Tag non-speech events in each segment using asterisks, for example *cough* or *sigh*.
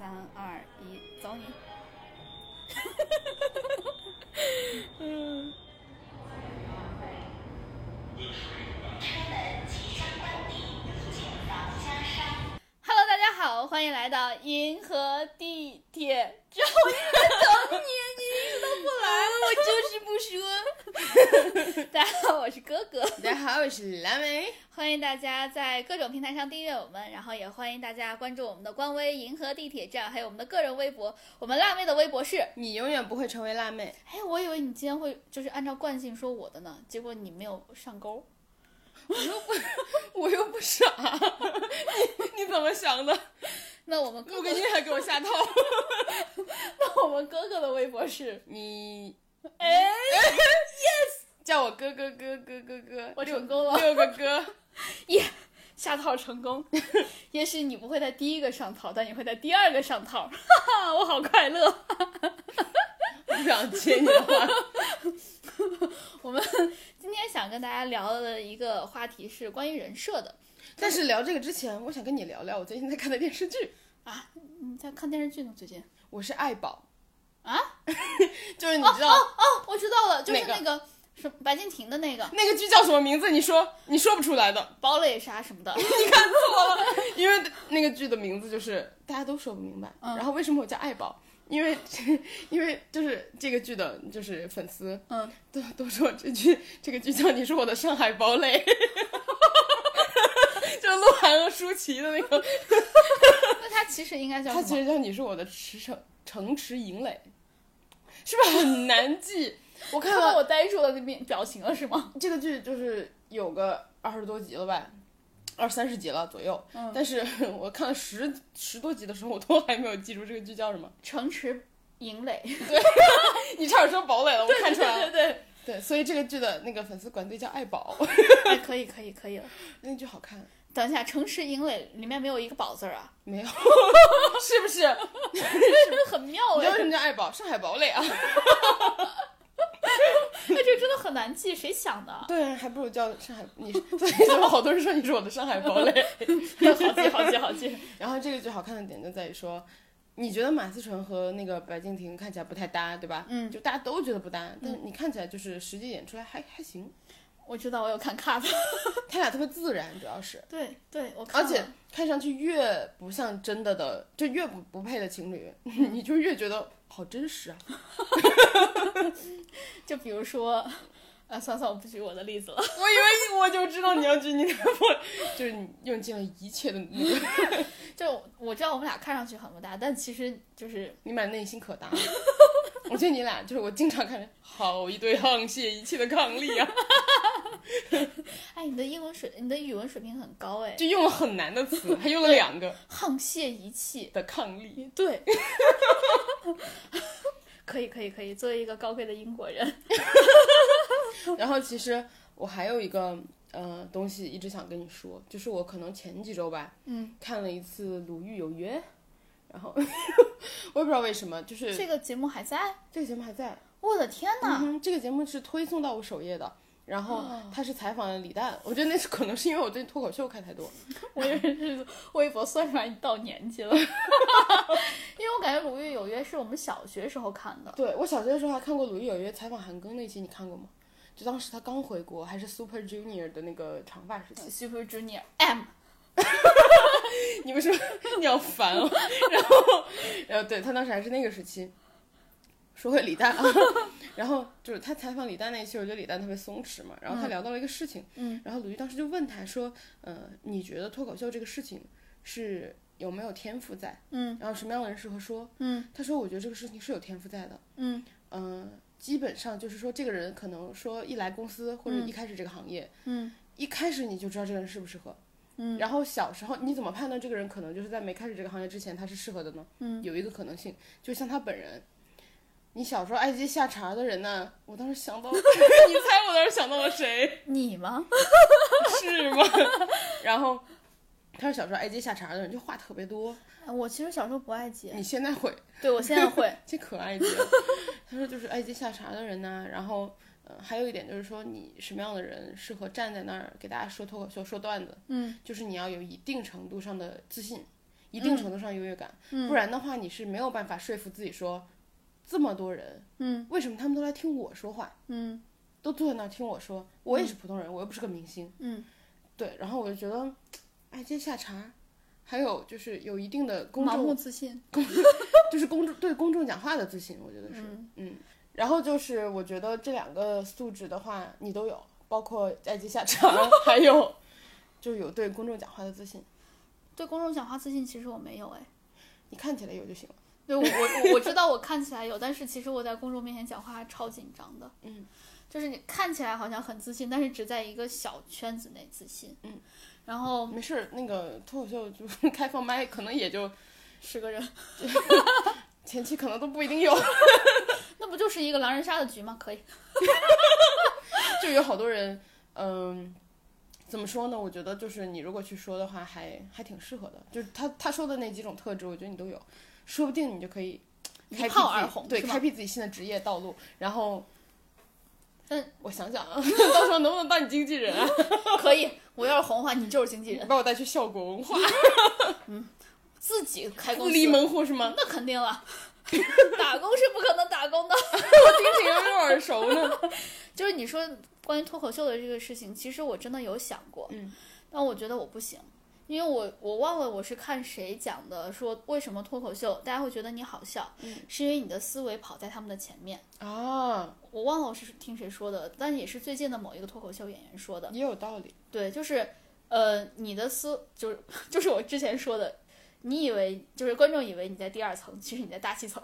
三二一，走你！嗯，哈喽，大家好，欢迎来到银河地铁站。我一直在等你，你一直都不来，*laughs* 我就是不说。*laughs* 大家好，我是哥哥，大家好，我是蓝莓。欢迎大家在各种平台上订阅我们，然后也欢迎大家关注我们的官微“银河地铁站”，还有我们的个人微博。我们辣妹的微博是……你永远不会成为辣妹。哎，我以为你今天会就是按照惯性说我的呢，结果你没有上钩。我又不，我又不傻，*laughs* 你你怎么想的？那我们哥哥录个音还给我下套。*laughs* 那我们哥哥的微博是你哎，yes，，叫我哥哥哥哥哥哥，我成功了六个哥。*laughs* 耶，下套成功。*laughs* 也许你不会在第一个上套，但你会在第二个上套，哈哈，我好快乐。不想接你的话。*laughs* 我们今天想跟大家聊的一个话题是关于人设的但是聊这个之前，我想跟你聊聊我最近在看的电视剧。啊。你在看电视剧呢？最近？我是爱宝，啊？*laughs* 就是你知道、哦哦，我知道了，就是那个什么白敬亭的那个那个剧叫什么名字？你说，你说不出来的，堡垒啥什么的。*laughs* 你看错了因为那个剧的名字就是大家都说不明白。嗯然后为什么我叫爱宝？因为因为就是这个剧的，就是粉丝嗯，都都说这剧这个剧叫你是我的上海堡垒，*laughs* 就鹿晗和舒淇的那个，那他其实应该叫他？其实叫你是我的池城城池营垒，是不是很难记？*laughs* 我看到我呆住了那边表情了是吗？这个剧就是有个二十多集了吧，二三十集了左右，嗯但是 *laughs* 我看了十十多集的时候，我都还没有记住这个剧叫什么。城池营垒。*laughs* 对你差点说堡垒了，我看出来了。对对对，所以这个剧的那个粉丝管队叫爱宝，可以可以可以了。那个剧好看等一下，城市营垒里面没有一个宝字儿啊，没有？*laughs* 是不是？是不是很妙哎？你知道为什么叫爱宝？上海堡垒啊！那 *laughs* 这个真的很难记，谁想的？对，还不如叫上海。你 *laughs* 所以怎么好多人说你是我的上海堡垒？好记好记好记。然后这个剧好看的点就在于说，你觉得马思纯和那个白敬亭看起来不太搭，对吧？嗯，就大家都觉得不搭，但你看起来就是实际演出来还还行，我知道，我有看 cut。*laughs* 他俩特别自然，主要是。对对，我看了。而且看上去越不像真的的，就越不不配的情侣，*laughs* 你就越觉得好真实啊！*laughs* 就比如说，啊，算了算了，我不举我的例子了。我以为我就知道你要举你的，我就是你用尽了一切的努力，就我知道我们俩看上去很不搭，但其实就是你满内心可搭。我觉得你俩就是我经常看着好一对沆瀣一气的伉俪啊，*laughs* 哎，你的英文水，你的语文水平很高哎，就用了很难的词，还用了两个沆瀣一气。的伉俪。对，*laughs* 可以可以可以，作为一个高贵的英国人，*laughs* 然后其实我还有一个呃东西一直想跟你说，就是我可能前几周吧，嗯，看了一次《鲁豫有约》，然后 *laughs* 我也不知道为什么，就是这个节目还在。这个节目还在，我的天哪！嗯，这个节目是推送到我首页的。然后哦他是采访了李诞，我觉得那是可能是因为我最近脱口秀看太多，*laughs* 我以为是微博算出来你到年纪了，*laughs* 因为我感觉《鲁豫有约》是我们小学时候看的。对我小学的时候还看过《鲁豫有约》采访韩庚那期，你看过吗？就当时他刚回国，还是 Super Junior 的那个长发时期。Super Junior M，*laughs* 你为什么你好烦哦？*laughs* 然后，然后对他当时还是那个时期。说回李诞啊，*laughs* 然后就是他采访李诞那一期，我觉得李诞特别松弛嘛，然后他聊到了一个事情，嗯，然后鲁豫当时就问他说，呃，你觉得脱口秀这个事情是有没有天赋在？嗯，然后什么样的人适合说？嗯，他说我觉得这个事情是有天赋在的，嗯嗯、基本上就是说这个人可能说一来公司或者一开始这个行业，嗯，一开始你就知道这个人适不适合。嗯，然后小时候你怎么判断这个人可能就是在没开始这个行业之前他是适合的呢？嗯，有一个可能性，就像他本人，你小时候爱接下茬的人呢，我当时想到，*laughs* 你猜我当时想到了谁？*laughs* 你吗？*laughs* 是吗？然后他是小时候爱接下茬的人，就话特别多。我其实小时候不爱接，你现在会，对我现在会。这可爱接。他说就是爱接下茬的人呢、然后。呃，还有一点就是说，你什么样的人适合站在那儿给大家说脱口秀、说段子？嗯，就是你要有一定程度上的自信，一定程度上优越感，不然的话你是没有办法说服自己说，这么多人，嗯，为什么他们都来听我说话？嗯都坐在那儿听我说，我也是普通人，我又不是个明星。嗯，对，然后我就觉得挨街下茶，还有就是有一定的公众，自信，*laughs* 就是公众对公众讲话的自信，我觉得是，嗯然后就是我觉得这两个素质的话，你都有，包括挨街下场，还有就有对公众讲话的自信，对公众讲话自信，其实我没有哎。你看起来有就行了。对我我我知道我看起来有，但是其实我在公众面前讲话超紧张的。嗯，就是你看起来好像很自信，但是只在一个小圈子内自信。嗯，然后没事儿，那个脱口秀就 *laughs* 开放麦，可能也就十个人，*laughs* 前期可能都不一定有，*laughs* 那不就是一个狼人杀的局吗？可以。*laughs* 就有好多人，嗯，怎么说呢？我觉得就是你如果去说的话还，还挺适合的。就是他他说的那几种特质，我觉得你都有，说不定你就可以开辟红，对，开辟自己新的职业道路。然后，嗯我想想啊，*laughs* 到时候能不能当你经纪人啊？可以，我要是红的话，你就是经纪人，把我带去效果文化，自己开公自立，门户是吗？那肯定了。*laughs* 打工是不可能打工的。我听起来有点耳熟呢。*laughs* 就是你说关于脱口秀的这个事情，其实我真的有想过，嗯，但我觉得我不行，因为我我忘了我是看谁讲的，说为什么脱口秀大家会觉得你好笑，嗯是因为你的思维跑在他们的前面。啊，我忘了我是听谁说的，但也是最近的某一个脱口秀演员说的。也有道理。对，就是呃，你的思就是 *laughs* 就是我之前说的，你以为就是观众以为你在第二层，其实你在大气层，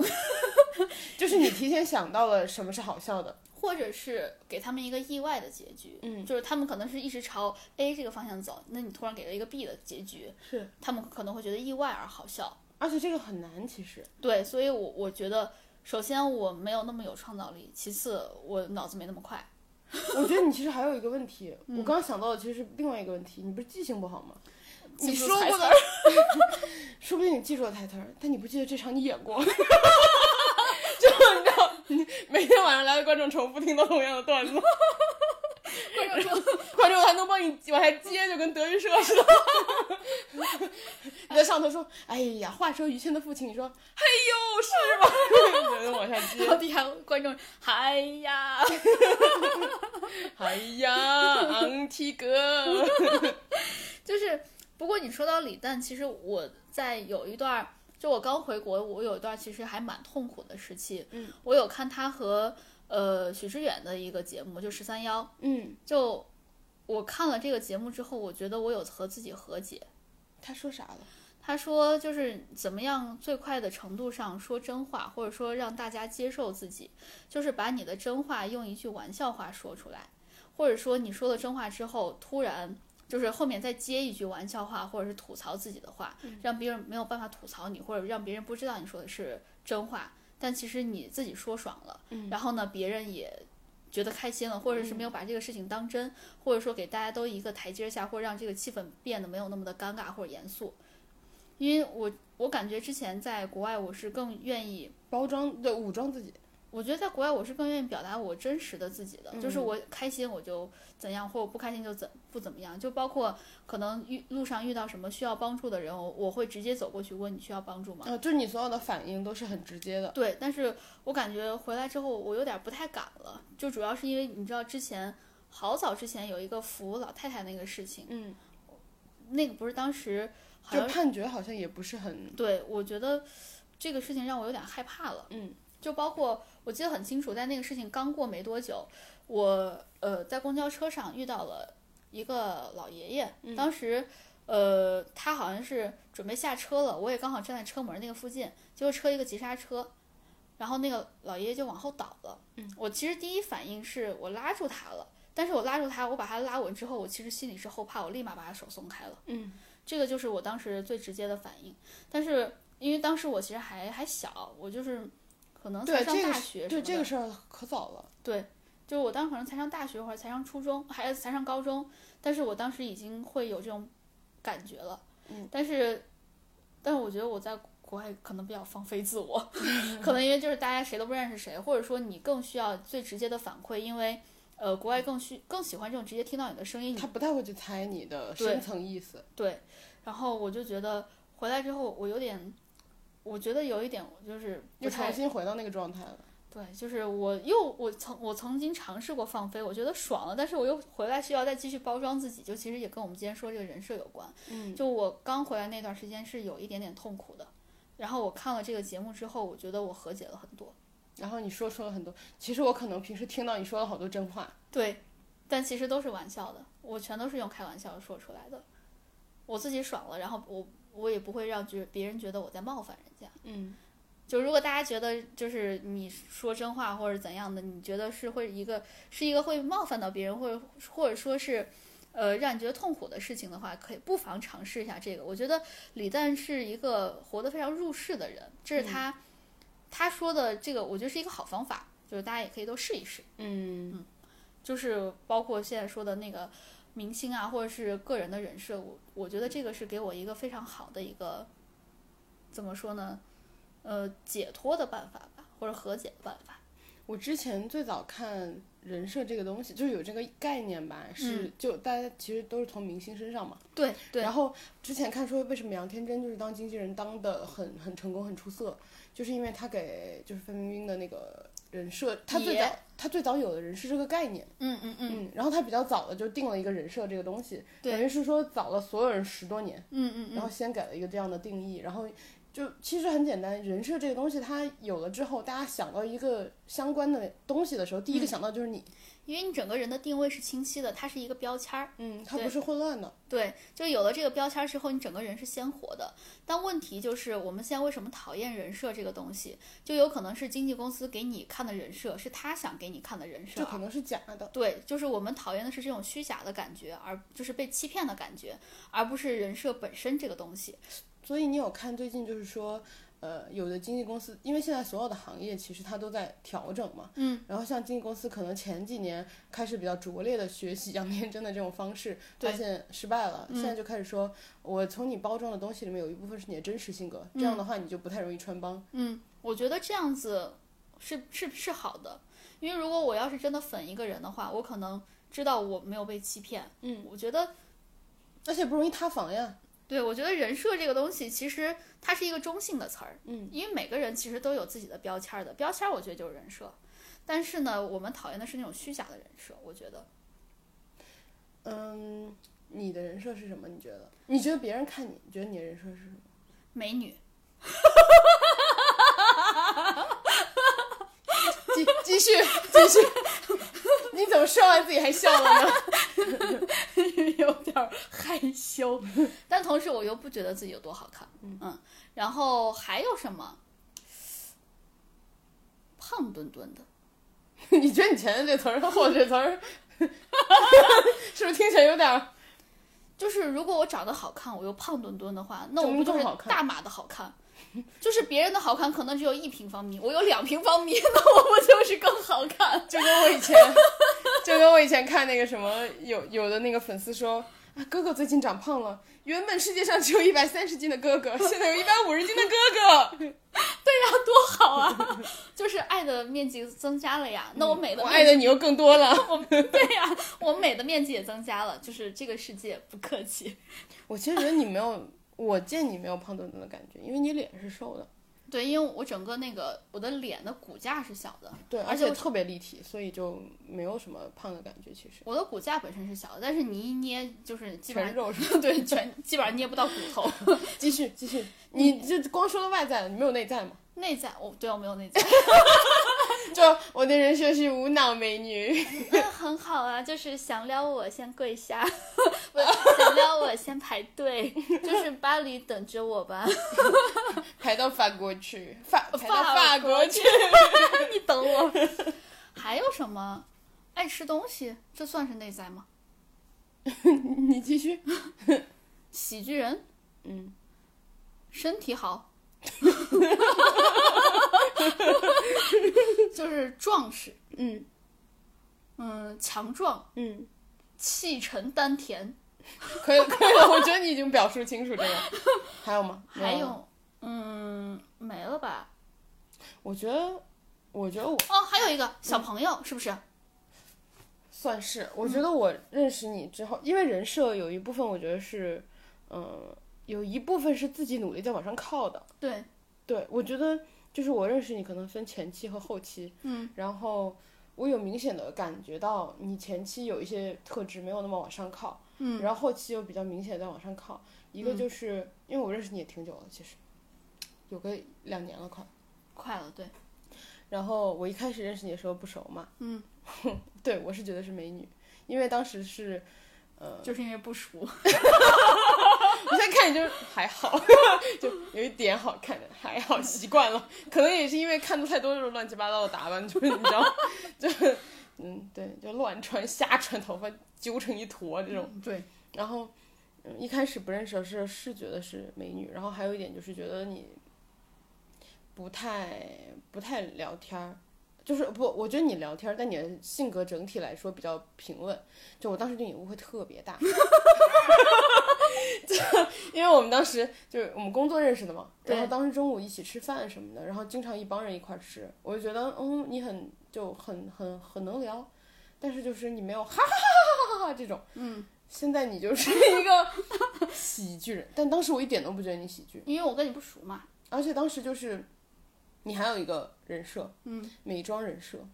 *laughs* 就是你提前想到了什么是好笑的，*laughs* 或者是给他们一个意外的结局。嗯就是他们可能是一直朝 A 这个方向走，那你突然给了一个 B 的结局，是，他们可能会觉得意外而好笑。而且这个很难，其实。对，所以我我觉得，首先我没有那么有创造力，其次我脑子没那么快。我觉得你其实还有一个问题，*laughs* 我刚刚想到的其实是另外一个问题，你不是记性不好吗？你说过的 *laughs* 说不定你记住了台词儿，但你不记得这场你演过。*laughs* 就你知道，你每天晚上来的观众重复听到同样的段子，观众说观众还能帮你往下接，就跟德云社似的。*laughs* 你在上头说：“哎呀，话说于谦的父亲。”你说：“嘿呦，是吗？”你就往下然后接。底下观众，哎呀，哎呀，昂提格。就是，不过你说到李诞，其实我在有一段，就我刚回国，我有一段其实还蛮痛苦的时期。嗯，我有看他和呃许知远的一个节目，就十三幺。嗯，就我看了这个节目之后，我觉得我有和自己和解。他说啥了？他说，就是怎么样最快的程度上说真话，或者说让大家接受自己，就是把你的真话用一句玩笑话说出来，或者说你说了真话之后，突然就是后面再接一句玩笑话，或者是吐槽自己的话，让别人没有办法吐槽你，或者让别人不知道你说的是真话，但其实你自己说爽了，然后呢，别人也。觉得开心了，或者是没有把这个事情当真，或者说给大家都一个台阶下，或者让这个气氛变得没有那么的尴尬或者严肃。因为我我感觉之前在国外，我是更愿意，包装对武装自己。我觉得在国外我是更愿意表达我真实的自己的，就是嗯我开心我就怎样，或者不开心就怎不怎么样，就包括可能遇路上遇到什么需要帮助的人，我我会直接走过去问你需要帮助吗？啊，就是你所有的反应都是很直接的。对，但是我感觉回来之后我有点不太敢了，就主要是因为你知道之前好早之前有一个扶老太太那个事情，嗯，那个不是当时好就判决好像也不是很。对，我觉得这个事情让我有点害怕了。嗯，就包括我记得很清楚，在那个事情刚过没多久，我呃在公交车上遇到了一个老爷爷，当时呃他好像是准备下车了，我也刚好站在车门那个附近，结果车一个急刹车，然后那个老爷爷就往后倒了。嗯，我其实第一反应是我拉住他了。但是我拉住他，我把他拉稳之后，我其实心里是后怕，我立马把他手松开了。嗯，这个就是我当时最直接的反应。但是因为当时我其实还还小，我就是可能才上大学对这个个事儿可早了。对就是我当时可能才上大学或者才上初中，还才上高中，但是我当时已经会有这种感觉了。嗯，但是，但是我觉得我在国外可能比较放飞自我，*laughs* 可能因为就是大家谁都不认识谁，或者说你更需要最直接的反馈，因为呃国外更需更喜欢这种直接听到你的声音，他不太会去猜你的深层意思。对，然后我就觉得回来之后我有点，我觉得有一点就是不又重新回到那个状态了。对，就是我又我曾我曾经尝试过放飞，我觉得爽了，但是我又回来需要再继续包装自己，就其实也跟我们今天说这个人设有关。嗯，就我刚回来那段时间是有一点点痛苦的，然后我看了这个节目之后，我觉得我和解了很多。然后你说出了很多，其实我可能平时听到你说了好多真话。对，但其实都是玩笑的，我全都是用开玩笑说出来的。我自己爽了，然后我我也不会让觉别人觉得我在冒犯人家。嗯，就如果大家觉得就是你说真话或者怎样的，你觉得是会一个是一个会冒犯到别人，或者或者说是，呃，让你觉得痛苦的事情的话，可以不妨尝试一下这个。我觉得李诞是一个活得非常入世的人，这是他、他说的这个，我觉得是一个好方法，就是大家也可以都试一试。嗯，就是包括现在说的那个明星啊，或者是个人的人设，我我觉得这个是给我一个非常好的一个怎么说呢？呃，解脱的办法吧，或者和解的办法。我之前最早看人设这个东西，就是有这个概念吧，是就大家其实都是从明星身上嘛。对对然后之前看说为什么杨天真就是当经纪人当的很很成功很出色，就是因为他给就是范冰冰的那个人设，他最早他最早有的人是这个概念，嗯嗯嗯。嗯，然后他比较早的就定了一个人设这个东西，等于是说早了所有人十多年，嗯嗯嗯，然后先给了一个这样的定义，然后就其实很简单，人设这个东西它有了之后，大家想到一个相关的东西的时候，第一嗯个想到就是你，因为你整个人的定位是清晰的，它是一个标签儿。嗯，它不是混乱的，对，就有了这个标签儿之后，你整个人是鲜活的。但问题就是，我们现在为什么讨厌人设这个东西？就有可能是经纪公司给你看的人设，是他想给你看的人设，这可能是假的，对，就是我们讨厌的是这种虚假的感觉，而就是被欺骗的感觉，而不是人设本身这个东西。所以你有看最近就是说。呃，有的经纪公司，因为现在所有的行业其实它都在调整嘛，嗯，然后像经纪公司可能前几年开始比较拙劣的学习杨天真的这种方式，发现失败了，现在就开始说，我从你包装的东西里面有一部分是你的真实性格，这样的话你就不太容易穿帮。嗯，我觉得这样子是是是好的，因为如果我要是真的粉一个人的话，我可能知道我没有被欺骗。嗯，我觉得，而且不容易塌房呀。对我觉得人设这个东西其实它是一个中性的词儿，嗯，因为每个人其实都有自己的标签儿的，标签儿我觉得就是人设。但是呢，我们讨厌的是那种虚假的人设，我觉得。嗯，你的人设是什么？你觉得？你觉得别人看你，你觉得你的人设是什么？美女，*laughs* 继继续继续，你怎么说完自己还笑了呢？*laughs* 有点害羞，但同时我又不觉得自己有多好看。嗯，然后还有什么？胖墩墩的，*laughs* 你觉得你前面这词儿和后这词儿，*laughs* 是不是听起来有点？就是如果我长得好看，我又胖墩墩的话，那我不就是大码的好看？*laughs* 就是别人的好看可能只有一平方米，我有两平方米，*laughs* 那我不就是更好看？*laughs* 就跟我以前，就跟我以前看那个什么，有有的那个粉丝说，啊，哥哥最近长胖了，原本世界上只有一百三十斤的哥哥，现在有一百五十斤的哥哥，对呀多好啊！就是爱的面积增加了呀，那我美的我爱的你又更多了。我对呀，我美的面积也增加了，就是这个世界不客气。我其实觉得你没有，我见你没有胖墩墩的感觉，因为你脸是瘦的，对，因为我整个那个我的脸的骨架是小的，对，而且特别立体，所以就没有什么胖的感觉。其实我的骨架本身是小的，但是你一捏就是基本上全肉是吧？*laughs* 对全基本上捏不到骨头。*laughs* 继续继续，*laughs* 你就光说了外在了，你没有内在吗？内在，我、对我没有内在，*laughs* 就我的人生是无脑美女，那很好啊，就是想撩我先跪下，*laughs* 不想撩我先排队，*laughs* 就是巴黎等着我吧，排到法国去，法排到法法国去。你等我。还有什么？爱吃东西，这算是内在吗？你继续。喜剧人，嗯，身体好，*laughs* 就是壮实，嗯嗯，强壮，嗯，气沉丹田，可以可以了，*laughs* 我觉得你已经表述清楚这个。还有吗？还有，嗯，没了吧？我觉得，我觉得我哦，还有一个小朋友，是不是？算是，我觉得我认识你之后，因为人设有一部分，我觉得是，嗯、有一部分是自己努力在往上靠的。对，对，我觉得就是我认识你可能分前期和后期，嗯，然后我有明显的感觉到你前期有一些特质没有那么往上靠，嗯，然后后期又比较明显在往上靠。一个就是、因为我认识你也挺久了，其实有个两年了快。快了，对，然后我一开始认识你的时候不熟嘛，嗯，*laughs* 对我是觉得是美女，因为当时是，呃，就是因为不熟，*laughs* 我现在看你就还好，*laughs* 就有一点好看的，还好习惯了，可能也是因为看的太多这种乱七八糟的打扮，就是你知道，*laughs* 就是嗯，对，就乱穿瞎穿，头发揪成一坨这种，对，然后。嗯，一开始不认识的时候是觉得是美女，然后还有一点就是觉得你不太不太聊天儿，就是不，我觉得你聊天，但你的性格整体来说比较平稳。就我当时对你误会特别大，*laughs* 就因为我们当时就是我们工作认识的嘛，然后当时中午一起吃饭什么的，然后经常一帮人一块儿吃，我就觉得嗯你很就很很很能聊，但是就是你没有哈哈哈哈哈哈哈这种，嗯，现在你就是一个喜剧人，但当时我一点都不觉得你喜剧，因为我跟你不熟嘛，而且当时就是你还有一个人设，嗯，美妆人设，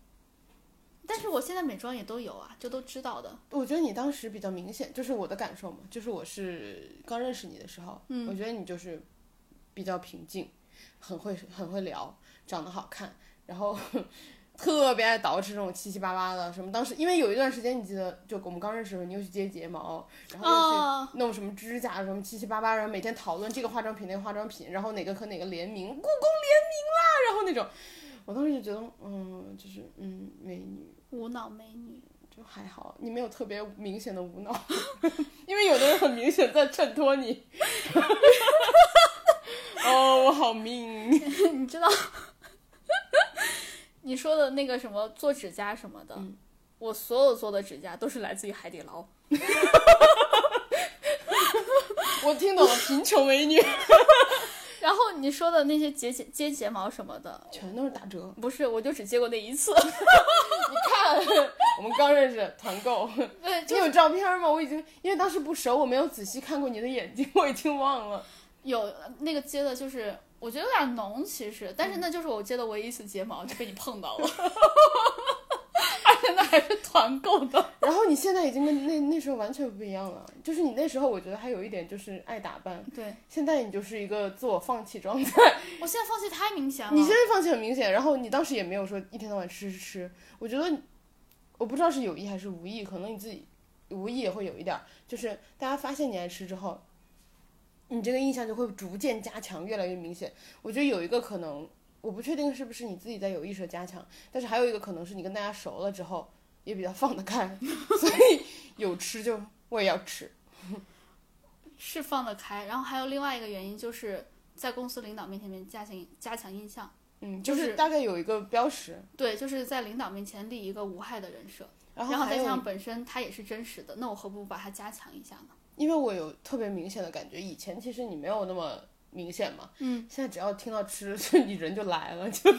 但是我现在美妆也都有啊，就都知道的，我觉得你当时比较明显，就是我的感受嘛，就是我是刚认识你的时候，嗯。我觉得你就是比较平静，很会很会聊，长得好看，然后特别爱捯饬这种七七八八的什么。当时因为有一段时间，你记得就我们刚认识的时候，你又去接睫毛，然后又去哦，弄什么指甲什么七七八八，然后每天讨论这个化妆品那个化妆品，然后哪个和哪个联名，故宫联名啦，然后那种，我当时就觉得，嗯，就是嗯，美女。无脑美女，就还好，你没有特别明显的无脑，*laughs* 因为有的人很明显在衬托你。哦，我好命。你知道，你说的那个什么做指甲什么的，嗯我所有做的指甲都是来自于海底捞。*laughs* *laughs* 我听懂了，贫穷美女，*laughs* 然后你说的那些接睫接睫毛什么的，全都是打折。不是，我就只接过那一次。你看，我们刚认识，团购，对，你就有照片吗？我已经因为当时不熟，我没有仔细看过你的眼睛，我已经忘了。有那个接的，就是我觉得有点浓，其实，但是那就是我接的唯一一次睫毛，就被你碰到了，*laughs* *laughs* 而且那还是团购的。然后你现在已经跟那那时候完全不一样了，就是你那时候我觉得还有一点就是爱打扮，对。现在你就是一个自我放弃状态。*laughs* 我现在放弃太明显了。你现在放弃很明显，然后你当时也没有说一天到晚吃吃吃，我觉得我不知道是有意还是无意，可能你自己无意也会有一点，就是大家发现你爱吃之后，你这个印象就会逐渐加强，越来越明显。我觉得有一个可能，我不确定是不是你自己在有意识的加强，但是还有一个可能是你跟大家熟了之后也比较放得开，*laughs* 所以有吃就我也要吃。*laughs* 是放得开，然后还有另外一个原因就是在公司领导面前面加强加强印象。嗯，就就是是大概有一个标识，对，就是在领导面前立一个无害的人设，然然后再加上本身它也是真实的，那我何不把它加强一下呢？因为我有特别明显的感觉，以前其实你没有那么明显嘛，嗯，现在只要听到吃，*laughs* 就你人就来了，就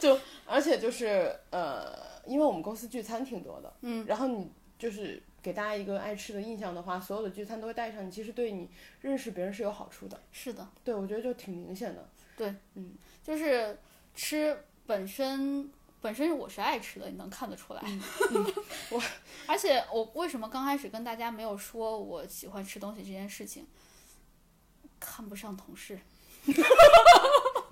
就而且就是呃，因为我们公司聚餐挺多的，嗯，然后你就是给大家一个爱吃的印象的话，所有的聚餐都会带上，你其实对你认识别人是有好处的，是的，对我觉得就挺明显的，对，嗯。就是吃本身本身我是爱吃的，你能看得出来。*laughs* 我而且我为什么刚开始跟大家没有说我喜欢吃东西这件事情？看不上同事，*laughs* 你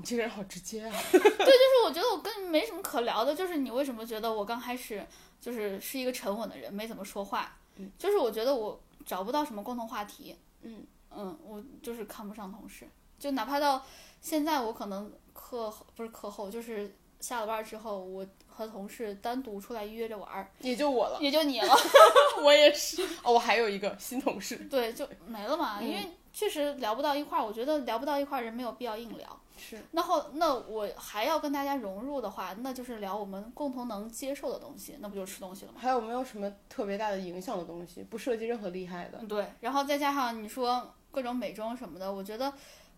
这个人好直接啊，*laughs* 对就是我觉得我跟你没什么可聊的，就是你为什么觉得我刚开始就是是一个沉稳的人，没怎么说话，嗯。就是我觉得我找不到什么共同话题，嗯。嗯，我就是看不上同事，就哪怕到现在，我可能课后不是课后，就是下了班之后，我和同事单独出来约着玩儿，也就我了，也就你了，*laughs* 我也是，哦，我还有一个新同事，对，就没了嘛，嗯因为确实聊不到一块儿，我觉得聊不到一块儿，人没有必要硬聊。是，那后，那我还要跟大家融入的话，那就是聊我们共同能接受的东西，那不就是吃东西了吗？还有没有什么特别大的影响的东西，不涉及任何厉害的？嗯，对。然后再加上你说各种美妆什么的，我觉得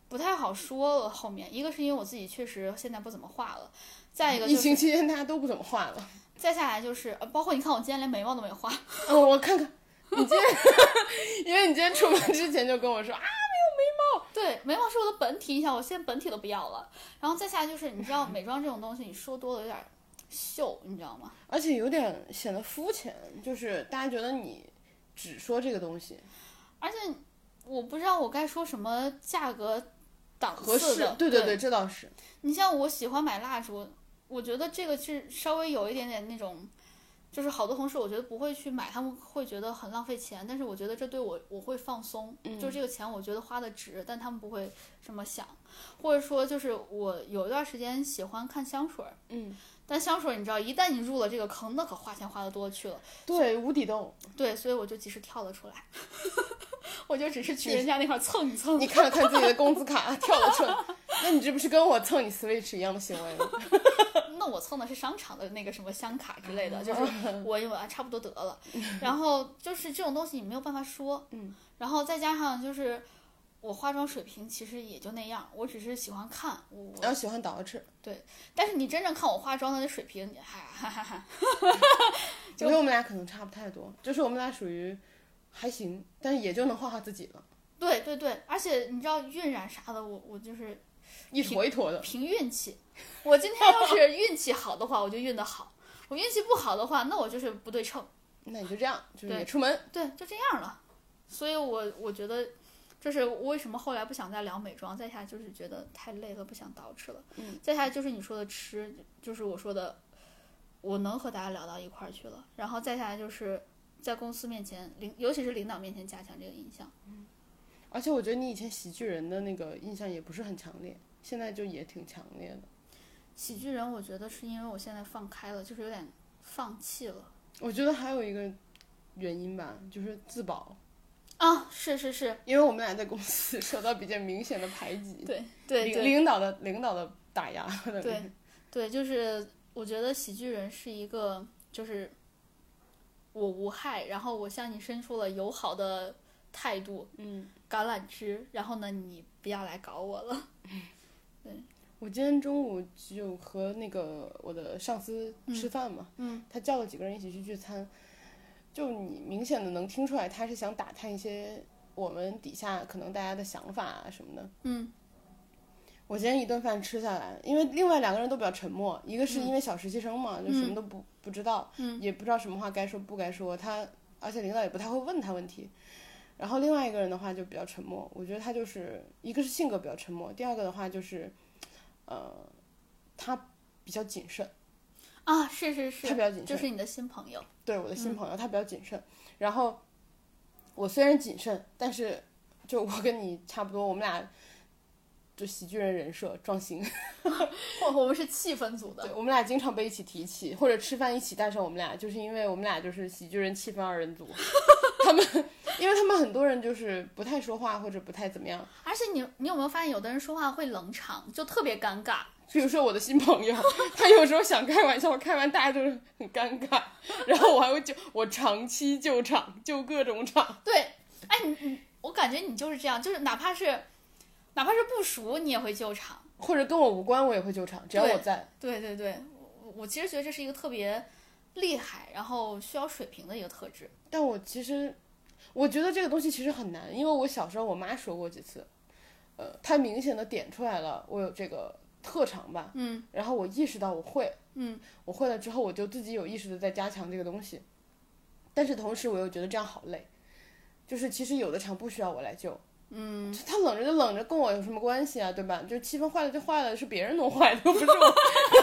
不太好说了。后面一个是因为我自己确实现在不怎么画了，再一个疫就是情期间大家都不怎么画了。再下来就是，呃，包括你看我今天连眉毛都没画，嗯，*laughs* 我看看，你今天，*laughs* 因为你今天出门之前就跟我说啊，没有眉毛，对，眉毛是我的本体，你想我现在本体都不要了。然后再下来就是，你知道美妆这种东西，你说多了有点秀，你知道吗？而且有点显得肤浅，就是大家觉得你只说这个东西而且我不知道我该说什么价格档合适次的，，对对对，这倒是。你像我喜欢买蜡烛，我觉得这个是稍微有一点点那种，就是好多同事我觉得不会去买，他们会觉得很浪费钱，但是我觉得这对我我会放松，嗯。就这个钱我觉得花的值，但他们不会这么想，或者说就是我有一段时间喜欢看香水，嗯，但香水你知道，一旦你入了这个坑，那可花钱花的多去了，对，无底洞。对，所以我就及时跳了出来，*laughs* 我就只是去人家那块儿蹭一蹭你，看了看自己的工资卡，跳了出来，那你这不是跟我蹭你 Switch 一样的行为吗？*laughs* 那我蹭的是商场的那个什么香卡之类的，就是 *laughs* 我我啊差不多得了。然后就是这种东西你没有办法说，嗯，然后再加上就是我化妆水平其实也就那样，我只是喜欢看我，然后喜欢捯饬，对但是你真正看我化妆的那水平，你哈哈哈哈，*laughs* 我觉得我们俩可能差不太多，就是我们俩属于还行，但是也就能画画自己了，对对对，而且你知道晕染啥的，我我就是一坨一坨的。凭运气。我今天要是运气好的话，我就运得好；我运气不好的话，那我就是不对称。那你就这样，就是出门。对，就这样了。所以我我觉得，这是为什么后来不想再聊美妆，再下就是觉得太累了，不想捯饬了。嗯，再下来就是你说的吃，就是我说的，我能和大家聊到一块儿去了。然后再下来就是在公司面前，领尤其是领导面前加强这个印象。而且我觉得你以前喜剧人的那个印象也不是很强烈，现在就也挺强烈的。喜剧人，我觉得是因为我现在放开了，就是有点放弃了。我觉得还有一个原因吧，就是自保，啊，是是是，因为我们俩在公司受到比较明显的排挤，对对领导的领导的打压。对对，就是我觉得喜剧人是一个，就是我无害，然后我向你伸出了友好的态度，嗯，橄榄枝，然后呢，你不要来搞我了。*laughs* 对我今天中午就和那个我的上司吃饭嘛，嗯他叫了几个人一起去聚餐，就你明显的能听出来他是想打探一些我们底下可能大家的想法啊什么的。嗯。我今天一顿饭吃下来，因为另外两个人都比较沉默，一个是因为小实习生嘛，就什么都不不知道，嗯。也不知道什么话该说不该说，他而且领导也不太会问他问题。然后另外一个人的话就比较沉默，我觉得他就是一个是性格比较沉默，第二个的话就是，呃，他比较谨慎，啊，是是是，他比较谨慎，就是你的新朋友。对我的新朋友，他比较谨慎。然后我虽然谨慎，但是就我跟你差不多，我们俩就喜剧人人设撞型。*laughs* 我我们是气氛组的对，。我们俩经常被一起提起，或者吃饭一起带上我们俩，就是因为我们俩就是喜剧人气氛二人组。*laughs* 他们，因为他们很多人就是不太说话或者不太怎么样。而且你你有没有发现，有的人说话会冷场，就特别尴尬。比如说我的新朋友，*laughs* 他有时候想开玩笑，开完大家都是很尴尬，*laughs* 然后我还会救我长期救场，救各种场。对，哎，你你，我感觉你就是这样，就是哪怕是哪怕是不熟，你也会救场。或者跟我无关，我也会救场，只要我在。对对对，我我其实觉得这是一个特别厉害，然后需要水平的一个特质。但我其实，我觉得这个东西其实很难，因为我小时候我妈说过几次，呃，她明显的点出来了我有这个特长吧，嗯，然后我意识到我会，嗯，我会了之后，我就自己有意识的在加强这个东西，但是同时我又觉得这样好累，就是其实有的场不需要我来救。嗯，他冷着就冷着，跟我有什么关系啊？对吧？就气氛坏了就坏了，是别人弄坏的，不是我。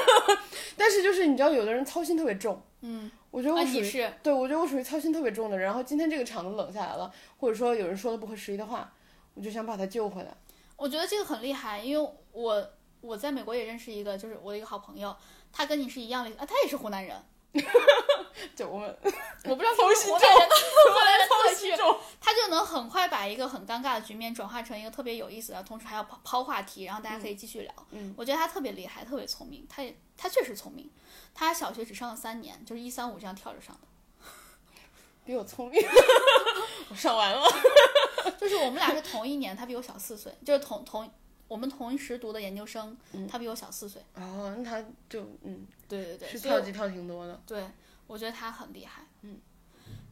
*laughs* 但是就是你知道，有的人操心特别重。嗯，我觉得啊，我属于对，我觉得我属于操心特别重的人。然后今天这个场子冷下来了，或者说有人说了不合时宜的话，我就想把他救回来。我觉得这个很厉害，因为我我在美国也认识一个，就是我的一个好朋友，他跟你是一样的啊，他也是湖南人，*laughs* 就我们我不知道是操心不是湖南人的湖南人的特质，操心重，他就能很快把一个很尴尬的局面转化成一个特别有意思的，同时还要抛抛话题，然后大家可以继续聊。嗯我觉得他特别厉害，特别聪明，他也他确实聪明，他小学只上了三年，就是一三五这样跳着上的。*laughs* 比我聪明。*laughs* 我上完了。就是我们俩是同一年，他比我小四岁，就是同同我们同时读的研究生，他比我小四岁。哦，那他就嗯，对对对，是跳级跳挺多的。对，我觉得他很厉害。嗯，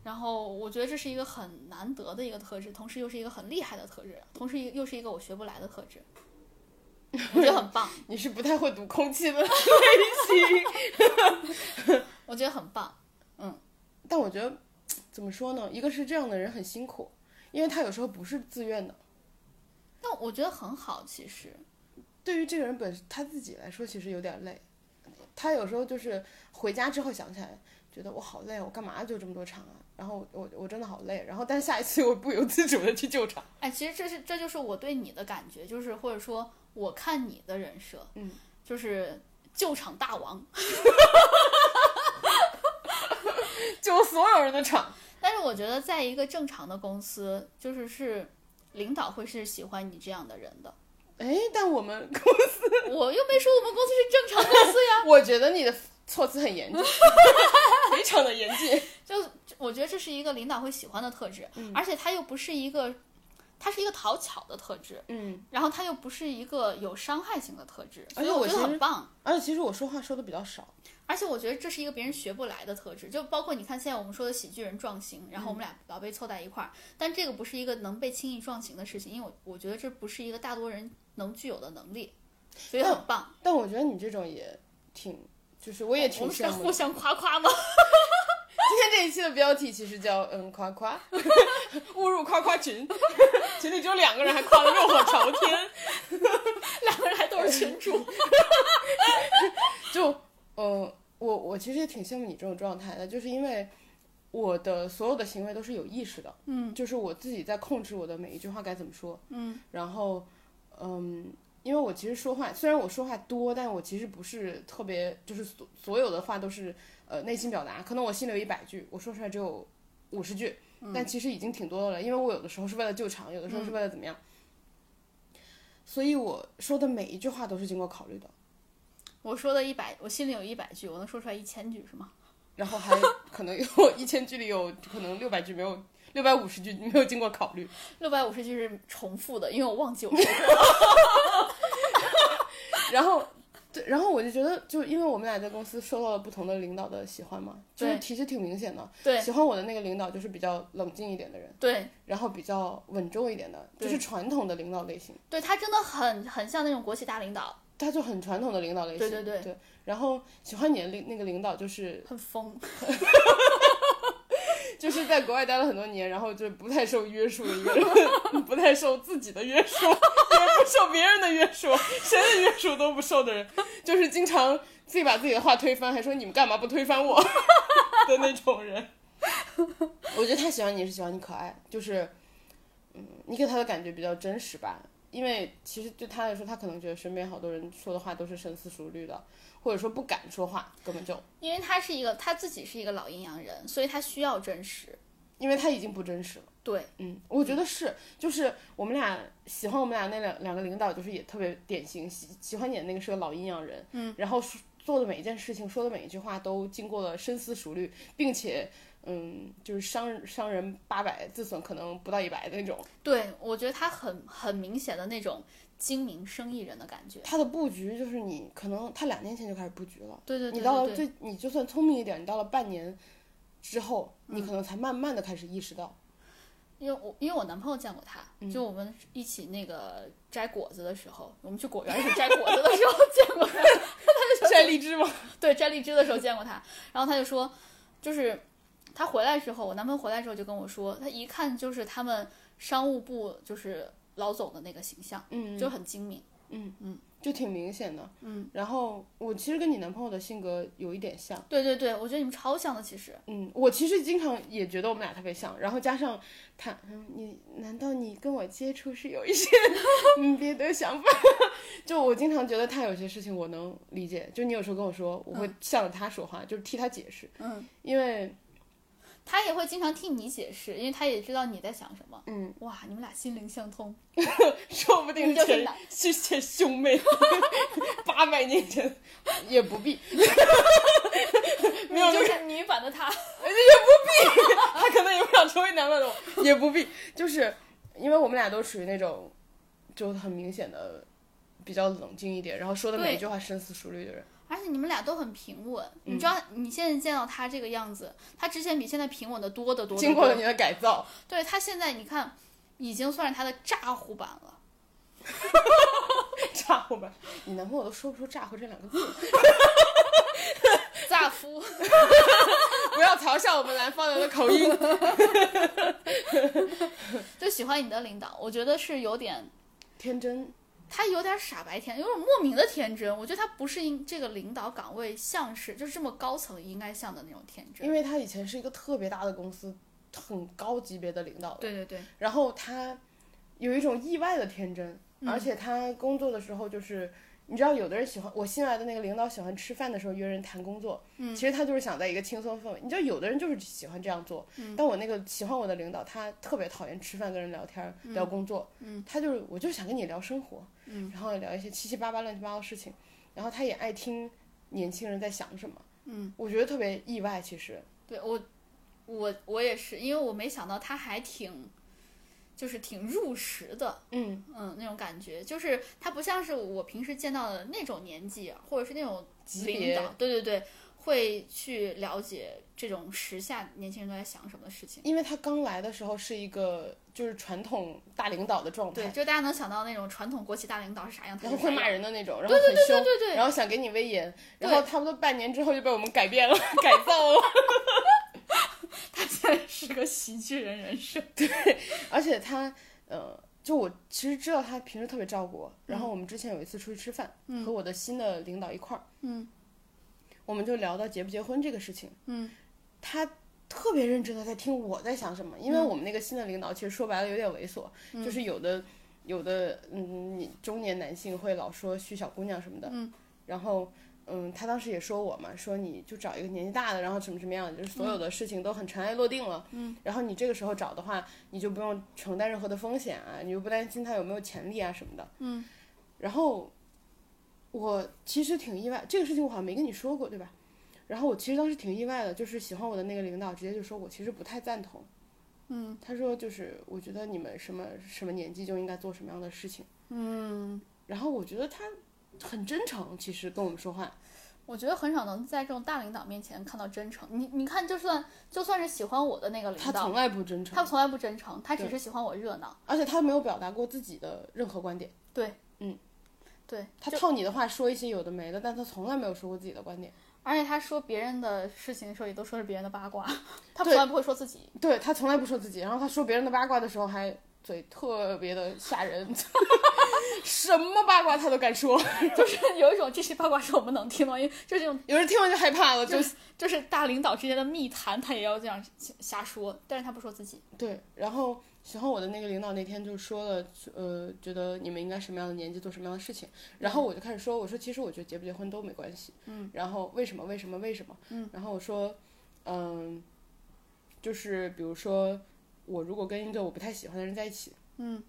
然后我觉得这是一个很难得的一个特质，同时又是一个很厉害的特质，同时又是一个我学不来的特质，我觉得很棒，*laughs* 你是不太会读空气的 *laughs* 类型。我觉得很棒。嗯但我觉得怎么说呢？一个是这样的人很辛苦，因为他有时候不是自愿的。但我觉得很好，其实对于这个人本他自己来说，其实有点累。他有时候就是回家之后想起来，觉得我好累，我干嘛就这么多场啊？然后我我真的好累。然后但下一次我不由自主的去救场。哎，其实这是这就是我对你的感觉，就是或者说我看你的人设，嗯，就是救场大王。*laughs* 救所有人的场。*laughs* 但是我觉得，在一个正常的公司，就是是领导会是喜欢你这样的人的。哎，但我们 *laughs* 公司，我又没说我们公司是正常公司呀。*laughs* 我觉得你的措辞很严谨，*laughs* 非常的严谨。就我觉得这是一个领导会喜欢的特质，嗯而且他又不是一个，他是一个讨巧的特质，嗯，然后他又不是一个有伤害性的特质，所而且以我觉得很棒。而且其实我说话说的比较少。而且我觉得这是一个别人学不来的特质，就包括你看现在我们说的喜剧人撞型，然后我们俩老被凑在一块儿，但这个不是一个能被轻易撞型的事情，因为我我觉得这不是一个大多人能具有的能力，所以很棒。但我觉得你这种也挺，就是我也我挺们是在羡慕的。互相夸夸吗？*laughs* 今天这一期的标题其实叫嗯夸夸，*laughs* 误入夸夸群，群里只有两个人还夸的热火朝天。*laughs* 两个人还都是群主，就呃，我我其实也挺羡慕你这种状态的，就是因为我的所有的行为都是有意识的，嗯，就是我自己在控制我的每一句话该怎么说，嗯，然后嗯，因为我其实说话虽然我说话多，但我其实不是特别，就是所所有的话都是呃内心表达，可能我心里有一百句，我说出来只有五十句，但其实已经挺多的了，因为我有的时候是为了救场，有的时候是为了怎么样。所以我说的每一句话都是经过考虑的，我说的一百，我心里有一百句，我能说出来一千句是吗？*laughs* 然后还可能有一千句里有可能六百句没有，六百五十句没有经过考虑。六百五十句是重复的，因为我忘记我说过了。*laughs* 然后对，然后我就觉得，就因为我们俩在公司受到了不同的领导的喜欢嘛，就是其实挺明显的。对喜欢我的那个领导就是比较冷静一点的人，对然后比较稳重一点的，就是传统的领导类型，对，他真的很很像那种国企大领导，他就很传统的领导类型。对对对然后喜欢你的领那个领导就是很疯。*laughs* 就是在国外待了很多年，然后就不太受约束的一个人，不太受自己的约束，*laughs* 也不受别人的约束，谁的约束都不受的人，就是经常自己把自己的话推翻，还说你们干嘛不推翻我 *laughs* 的那种人。我觉得他喜欢你是喜欢你可爱，就是，嗯，你给他的感觉比较真实吧。因为其实对他来说，他可能觉得身边好多人说的话都是深思熟虑的，或者说不敢说话，根本就因为他是一个他自己是一个老阴阳人，所以他需要真实。因为他已经不真实了。对，嗯，我觉得是，就是我们俩喜欢我们俩那两两个领导，就是也特别典型。喜喜欢你的那个是个老阴阳人，嗯，然后说做的每一件事情，说的每一句话都经过了深思熟虑，并且，嗯，就是伤伤人八百，自损可能不到一百的那种。对我觉得他很很明显的那种精明生意人的感觉。他的布局就是你可能他两年前就开始布局了，对对对你到了最你就算聪明一点，你到了半年之后，你可能才慢慢的开始意识到，因为我因为我男朋友见过他，嗯就我们一起那个摘果子的时候，我们去果园一起摘果子的时候见过他。*laughs* 他就摘荔枝吗？对，摘荔枝的时候见过他，然后他就说，就是他回来之后，我男朋友回来之后就跟我说，他一看就是他们商务部就是老总的那个形象，嗯，就很精明。嗯嗯就挺明显的。嗯，然后我其实跟你男朋友的性格有一点像。对对对，我觉得你们超像的，其实。嗯，我其实经常也觉得我们俩特别像，然后加上他，嗯，你难道你跟我接触是有一些 *laughs* 嗯别的想法？*laughs* 就我经常觉得他有些事情我能理解，就你有时候跟我说，我会向着他说话，就是替他解释，嗯，因为他也会经常替你解释，因为他也知道你在想什么。嗯，哇，你们俩心灵相通。*laughs* 说不定就是男是前兄妹，*laughs* 八百年前也不必，没有你就是女版的他。也不必他可能也不想成为男版的我，也不必，就是因为我们俩都属于那种就很明显的比较冷静一点，然后说的每一句话深思熟虑的人。而且你们俩都很平稳，嗯你知道你现在见到他这个样子，他之前比现在平稳的多得多多。经过了你的改造，对他现在你看，已经算是他的炸呼版了。*laughs* 炸呼吧，你男朋友都说不出“炸呼”这两个字，*laughs* 炸夫，*laughs* 不要嘲笑我们南方人的口音。就喜欢你的领导，我觉得是有点，天真，他有点傻白甜，有点莫名的天真。我觉得他不是应这个领导岗位像是就是这么高层应该像的那种天真。因为他以前是一个特别大的公司，很高级别的领导，对对对，然后他有一种意外的天真，嗯而且他工作的时候就是。你知道，有的人喜欢我新来的那个领导，喜欢吃饭的时候约人谈工作。嗯，其实他就是想在一个轻松氛围。你知道，有的人就是喜欢这样做。嗯，但我那个喜欢我的领导，他特别讨厌吃饭跟人聊天、聊工作。嗯，他就是我就是想跟你聊生活。嗯，然后聊一些七七八八乱七八糟的事情。然后他也爱听年轻人在想什么。嗯，我觉得特别意外，其实。对我，我我也是，因为我没想到他还挺，就是挺入时的，嗯嗯，那种感觉，就是他不像是我平时见到的那种年纪，或者是那种领导，对对对，会去了解这种时下年轻人都在想什么的事情。因为他刚来的时候是一个就是传统大领导的状态对，，就大家能想到那种传统国企大领导是啥样，他然后会骂。人的那种，然后很凶，对对对然后想给你威严，然后差不多半年之后就被我们改变了，*laughs* 改造了。他现在是个喜剧人人设。而且他，呃，就我其实知道他平时特别照顾我，然后我们之前有一次出去吃饭，和我的新的领导一块儿，嗯，我们就聊到结不结婚这个事情，嗯，他。特别认真的在听我在想什么，因为我们那个新的领导其实说白了有点猥琐，就是有的有的嗯你中年男性会老说虚小姑娘什么的，嗯，然后嗯他当时也说我嘛，说你就找一个年纪大的，然后什么什么样的，就是所有的事情都很尘埃落定了，嗯，然后你这个时候找的话，你就不用承担任何的风险啊，你就不担心他有没有潜力啊什么的，嗯，然后我其实挺意外，这个事情我好像没跟你说过对吧？然后我其实当时挺意外的，就是喜欢我的那个领导直接就说我其实不太赞同。嗯，他说就是我觉得你们什么什么年纪就应该做什么样的事情。嗯，然后我觉得他很真诚，其实跟我们说话。我觉得很少能在这种大领导面前看到真诚。你你看，就算就算是喜欢我的那个领导，他从来不真诚，他从来不真诚，他只是喜欢我热闹。而且他没有表达过自己的任何观点。对，嗯，对，他套你的话说一些有的没的，但他从来没有说过自己的观点。而且他说别人的事情的时候，也都说是别人的八卦，*laughs* 他从来不会说自己。对他从来不说自己，然后他说别人的八卦的时候还嘴特别的吓人，*laughs* 什么八卦他都敢说，*laughs* 就是有一种这些八卦是我们能听到，因为就这种有人听完就害怕了，就就是大领导之间的密谈，他也要这样瞎说，但是他不说自己。对。然后喜欢我的那个领导那天就说了，呃，觉得你们应该什么样的年纪做什么样的事情。然后我就开始说，我说其实我觉得结不结婚都没关系，嗯。然后为什么为什么为什么？嗯。然后我说，嗯，就是比如说我如果跟一个我不太喜欢的人在一起，嗯。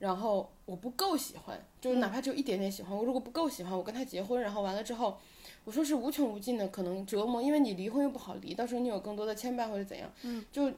然后我不够喜欢，就是哪怕只有一点点喜欢，我如果不够喜欢，我跟他结婚，然后完了之后，我说是无穷无尽的可能折磨，因为你离婚又不好离，到时候你有更多的牵绊或者怎样，嗯，就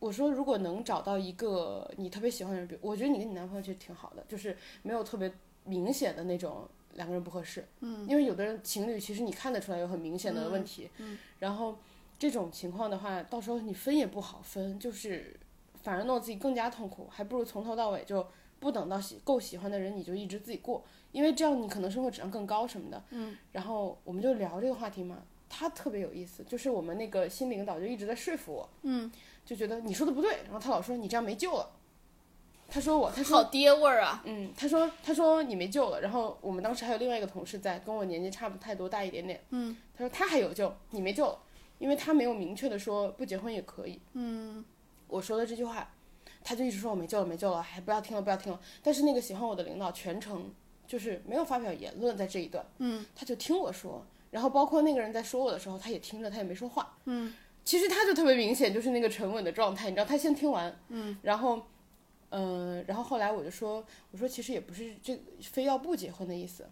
我说如果能找到一个你特别喜欢的人，比如我觉得你跟你男朋友其实挺好的，就是没有特别明显的那种两个人不合适，嗯，因为有的人情侣其实你看得出来有很明显的问题，嗯，然后这种情况的话，到时候你分也不好分，就是反而弄得自己更加痛苦，还不如从头到尾就。不等到喜够喜欢的人，你就一直自己过，因为这样你可能生活质量更高什么的。嗯。然后我们就聊这个话题嘛，他特别有意思，就是我们那个新领导就一直在说服我，嗯，就觉得你说的不对，然后他老说你这样没救了。他说我，他说好爹味儿啊！嗯，他说他说你没救了。然后我们当时还有另外一个同事在，跟我年纪差不太多，大一点点。嗯。他说他还有救，你没救了，因为他没有明确的说不结婚也可以。嗯。我说的这句话。他就一直说我没救了，没救了，还不要听了，不要听了。但是那个喜欢我的领导全程就是没有发表言论在这一段，嗯，他就听我说，然后包括那个人在说我的时候，他也听着，他也没说话，嗯，其实他就特别明显，就是那个沉稳的状态，你知道，他先听完，嗯，然后，嗯、呃，然后后来我就说，我说其实也不是这非要不结婚的意思，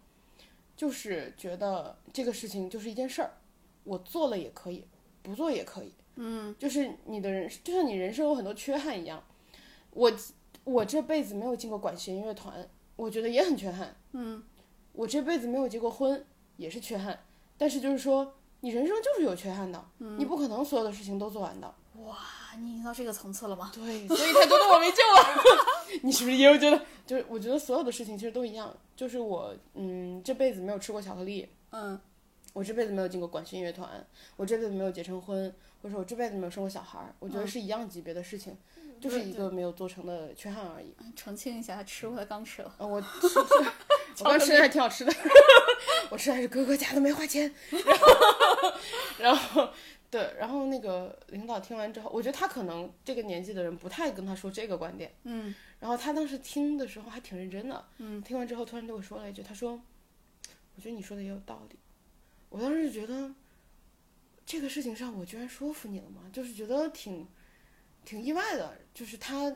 就是觉得这个事情就是一件事儿，我做了也可以，不做也可以，嗯，就是你的人，就像你人生有很多缺憾一样。我我这辈子没有进过管弦乐团，我觉得也很缺憾。嗯，我这辈子没有结过婚，也是缺憾。但是就是说，你人生就是有缺憾的，你不可能所有的事情都做完的。哇，你已经到这个层次了吗？对，所以他觉得我没救了。*laughs* 你是不是也有觉得？就是我觉得所有的事情其实都一样，就是我嗯这辈子没有吃过巧克力，嗯，我这辈子没有进过管弦乐团，我这辈子没有结成婚，或者说我这辈子没有生过小孩儿，我觉得是一样级别的事情，就是一个没有做成的缺憾而已。澄清一下，他吃过，他刚吃了。啊，我 *laughs* 吃吃，*laughs* 我刚吃的还挺好吃的，*laughs* 我吃的还是哥哥家的，没花钱。然后，然后对，然后那个领导听完之后，我觉得他可能这个年纪的人不太跟他说这个观点。嗯然后他当时听的时候还挺认真的，嗯，听完之后突然对我说了一句，他说：“我觉得你说的也有道理。”我当时就觉得这个事情上我居然说服你了吗？就是觉得挺挺意外的，就是他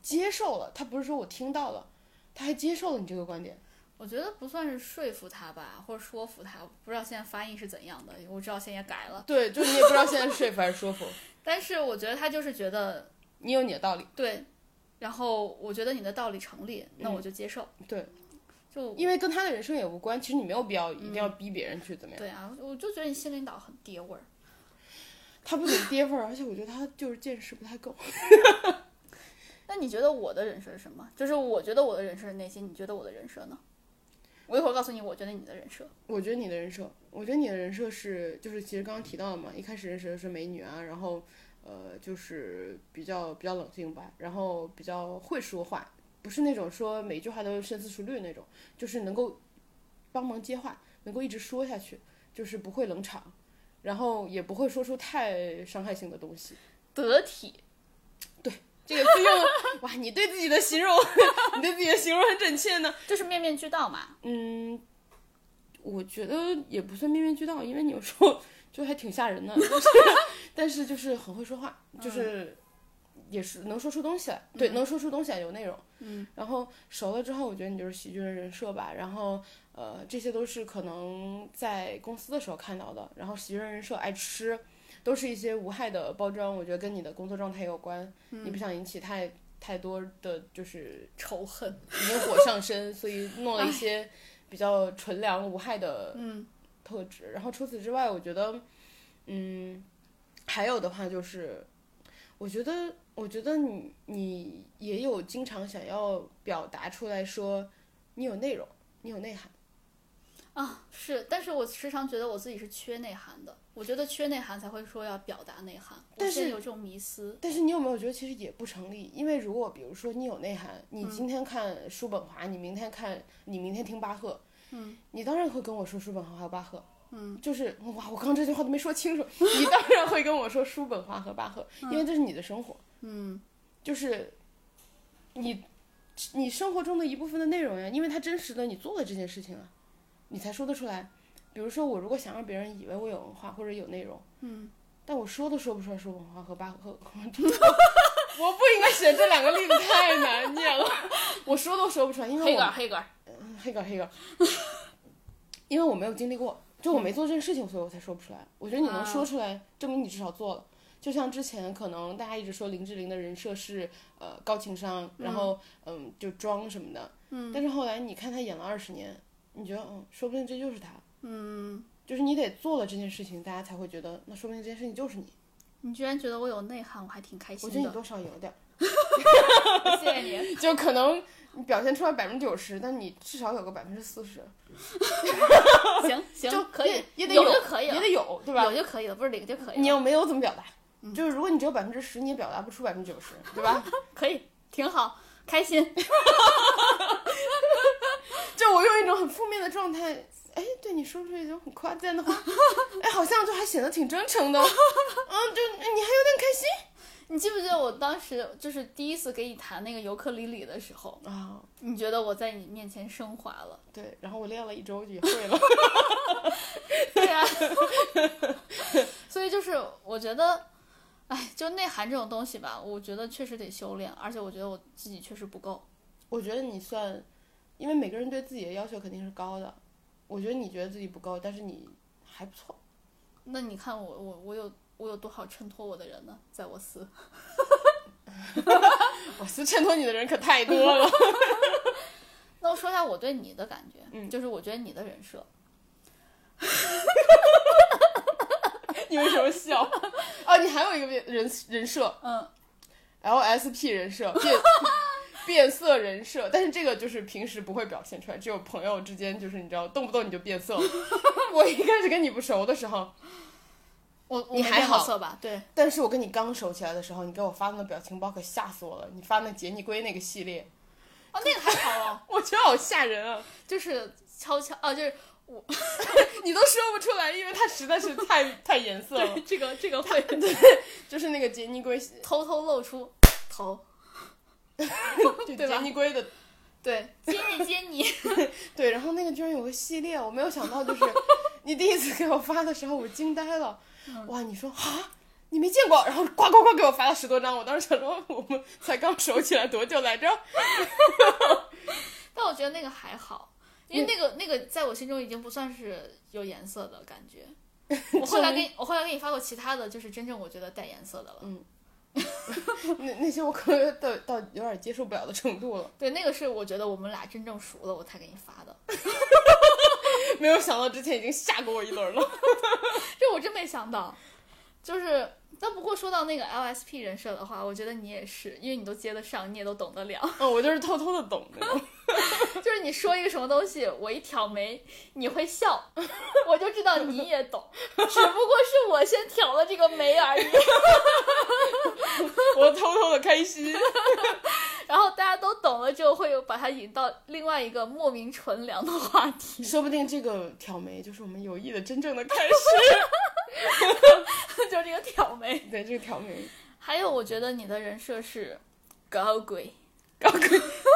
接受了，他不是说我听到了，他还接受了你这个观点。我觉得不算是说服他吧，或者说服他，不知道现在发音是怎样的，我知道现在也改了。对，就是你也不知道现在是说服还是说服，*laughs* 但是我觉得他就是觉得你有你的道理。对，然后我觉得你的道理成立，那我就接受。对，就因为跟他的人生也无关，其实你没有必要一定要逼别人去怎么样。对啊，我就觉得你新领导很爹味儿。他不仅爹味儿，而且我觉得他就是见识不太够。*laughs* 那你觉得我的人设是什么？就是我觉得我的人设是那些，你觉得我的人设呢？我一会儿告诉你，我觉得你的人设。我觉得你的人设，我觉得你的人设是，就是其实刚刚提到了嘛，一开始认识的是美女啊，然后呃，就是比较比较冷静吧，然后比较会说话，不是那种说每句话都深思熟虑那种，就是能够帮忙接话，能够一直说下去，就是不会冷场，然后也不会说出太伤害性的东西。得体，对这个字用，哇，你对自己的形容，*laughs* 你对自己的形容很准确呢。就是面面俱到嘛。嗯，我觉得也不算面面俱到，因为你有时候 *laughs* 就还挺吓人的，但是 *laughs* 但是就是很会说话，就是也是能说出东西来，对，能说出东西来有内容。嗯，然后熟了之后，我觉得你就是喜剧人人设吧。然后呃，这些都是可能在公司的时候看到的。然后喜剧人人设爱吃，都是一些无害的包装，我觉得跟你的工作状态有关。你不想引起太太多的就是仇恨，*laughs* 引火上身，所以弄了一些比较纯良无害的嗯特质。然后除此之外，我觉得，嗯，还有的话就是，我觉得，我觉得你你也有经常想要表达出来说，你有内容，你有内涵。啊，是，但是我时常觉得我自己是缺内涵的。我觉得缺内涵才会说要表达内涵，但是有这种迷思。但是你有没有觉得其实也不成立？因为如果比如说你有内涵，你今天看叔本华，你明天看你明天听巴赫，嗯，你当然会跟我说叔本华和巴赫，嗯，就是 *laughs* 哇，我刚刚这句话都没说清楚，你当然会跟我说叔本华和巴赫，因为这是你的生活，嗯就是你你生活中的一部分的内容呀，因为它真实的你做了这件事情啊，你才说得出来。比如说我如果想让别人以为我有文化或者有内容，嗯，但我说都说不出来说文化和巴赫，*laughs* 我不应该选这两个例子，太难念了，我说都说不出来，因为我黑格，黑格尔，嗯黑格黑格，因为我没有经历过，就我没做这件事情，所以我才说不出来。我觉得你能说出来，证明你至少做了。就像之前可能大家一直说林志玲的人设是呃高情商，然后嗯就装什么的，嗯，但是后来你看她演了二十年，你觉得嗯说不定这就是她，嗯，就是你得做了这件事情，大家才会觉得那说不定这件事情就是你。你居然觉得我有内涵，我还挺开心的。我觉得你多少有点儿，*laughs* 谢谢你。*laughs* 就可能你表现出来百分之九十，但你至少有个百分之四十，行行，就可以也，也得有就可以了，也得有，对吧？有就可以了，不是零就可以了。你要没有怎么表达？就是如果你只有百分之十，你也表达不出百分之九十，对吧？*laughs* 可以，挺好，开心。*laughs* 就我用一种很负面的状态，哎，对你说出一种很夸赞的话，哎，好像就还显得挺真诚的，嗯，就你还有点开心你记不记得我当时就是第一次给你弹那个尤克里里的时候，啊。你觉得我在你面前升华了？*laughs* 对，然后我练了一周也会了。对呀、所以就是我觉得，哎，就内涵这种东西吧，我觉得确实得修炼，而且我觉得我自己确实不够。我觉得你算，因为每个人对自己的要求肯定是高的，我觉得你觉得自己不够，但是你还不错。那你看我我我有我有多少衬托我的人呢？在我司 *laughs* *laughs* 我司衬托你的人可太多了。*laughs* 那我说一下我对你的感觉，嗯就是我觉得你的人设，*laughs* 你为什么笑？*laughs* 哦，你还有一个人人设嗯，，LSP 人设，变 *laughs* 变色人设，但是这个就是平时不会表现出来，只有朋友之间，就是你知道，动不动你就变色。我一开始跟你不熟的时候，我我你还好色吧？对，但是我跟你刚熟起来的时候，你给我发那个表情包可吓死我了。你发那杰尼龟那个系列，哦，那个还好哦，我觉得好吓人啊！就是悄悄啊，就是 *laughs* 你都说不出来，因为它实在是太太颜色了。这个这个会 *laughs* 对就是那个杰尼龟，偷偷露出头，*laughs* 就对杰尼龟的对，接你接你，对，然后那个居然有个系列，我没有想到，就是你第一次给我发的时候，我惊呆了。哇，你说啊，你没见过，然后呱呱呱给我发了十多张，我当时想说，我们才刚熟起来多久来着？但我觉得那个还好，因为那个那个在我心中已经不算是有颜色的感觉。*laughs* 我后来给你我后来给你发过其他的就是真正我觉得带颜色的了。嗯 *laughs* 那那些我可能到到有点接受不了的程度了。*laughs* 对，那个是我觉得我们俩真正熟了我才给你发的。没有想到之前已经吓过我一轮了。这我真没想到，就是。但不过说到那个 LSP 人设的话，我觉得你也是，因为你都接得上，你也都懂得了。哦，我就是偷偷的懂。*laughs* *laughs* 就是你说一个什么东西，我一挑眉，你会笑，*laughs* 我就知道你也懂，只不过是我先挑了这个眉而已。我偷偷的开心。然后大家都懂了之后，会有把它引到另外一个莫名纯良的话题，说不定这个挑眉就是我们友谊的真正的开始。就这个挑眉。*laughs* 对，这个挑眉，还有，我觉得你的人设是高贵，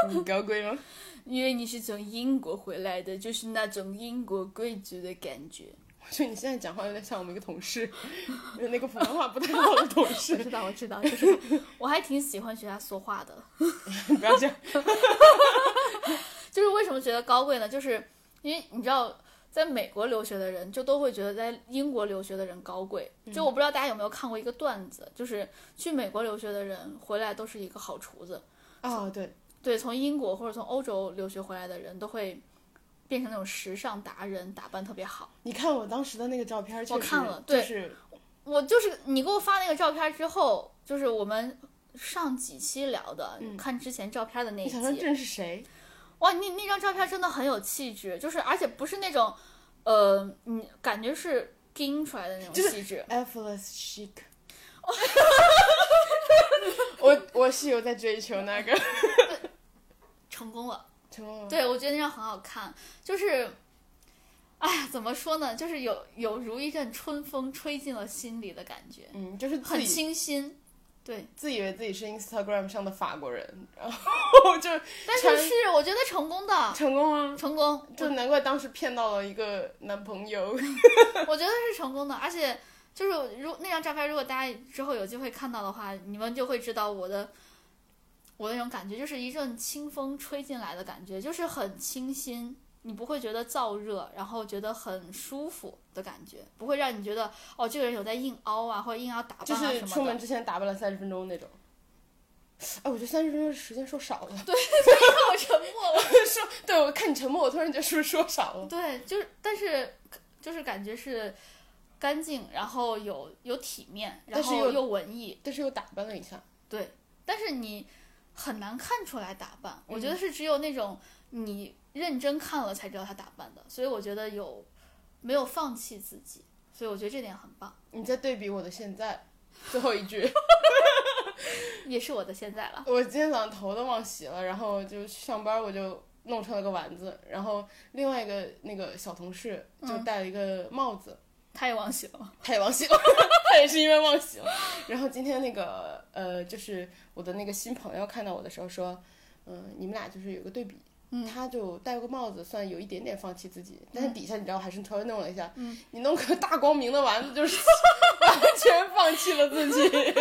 你 *laughs* 高贵吗？因为你是从英国回来的，就是那种英国贵族的感觉。我觉得你现在讲话有点像我们一个同事，*laughs* 那个普通话不太好的同事我事。知道，我知道，就是我还挺喜欢学他说话的。不要这样。就是为什么觉得高贵呢？就是因为你知道，在美国留学的人就都会觉得在英国留学的人高贵。就我不知道大家有没有看过一个段子，就是去美国留学的人回来都是一个好厨子。哦，对，对，从英国或者从欧洲留学回来的人都会变成那种时尚达人，打扮特别好。你看我当时的那个照片，我看了对就是我就是你给我发那个照片之后，就是我们上几期聊的，看之前照片的那一你想说这是谁？哇，那那张照片真的很有气质，就是而且不是那种，呃，你感觉是盯出来的那种气质。Effortless chic。*laughs* 我我是有在追求那个，*laughs* 成功了。成功了。对，我觉得那张很好看，就是，哎呀，怎么说呢，就是有有如一阵春风吹进了心里的感觉，嗯，就是很清新。对，自以为自己是 Instagram 上的法国人，然后 *laughs* 就但是是我觉得成功的，成功啊！成功，就难怪当时骗到了一个男朋友。*laughs* 我觉得是成功的，而且就是如那张照片，如果大家之后有机会看到的话，你们就会知道我的我的那种感觉，就是一阵清风吹进来的感觉，就是很清新，你不会觉得燥热，然后觉得很舒服的感觉，不会让你觉得哦这个人有在硬凹啊，或者硬要打扮就啊什么的。是出门之前打扮了三十分钟那种。哎，我觉得三十分钟时间说少了。看我沉默了。*laughs* 说，*laughs* 对我看你沉默，我突然觉得是不是说少了？对，就是但是就是感觉是干净，然后有有体面，然但是又后又文艺，但是又打扮了一下。对，但是你很难看出来打扮，我觉嗯得是只有那种你认真看了才知道他打扮的，所以我觉得有没有放弃自己，所以我觉得这点很棒，你在对比我的现在，最后一句，*laughs* 也是我的现在了。我今天早上头都忘洗了，然后就上班我就弄成了个丸子，然后另外一个那个小同事就戴了一个帽子，他也忘洗了吗？他也忘洗了，*laughs* 他也是因为忘洗了。然后今天那个呃，就是我的那个新朋友看到我的时候说，嗯、你们俩就是有个对比。他就戴个帽子，算有一点点放弃自己，但是底下你知道还是稍微弄了一下。嗯你弄个大光明的丸子，就是 *laughs* 完全放弃了自己。*laughs*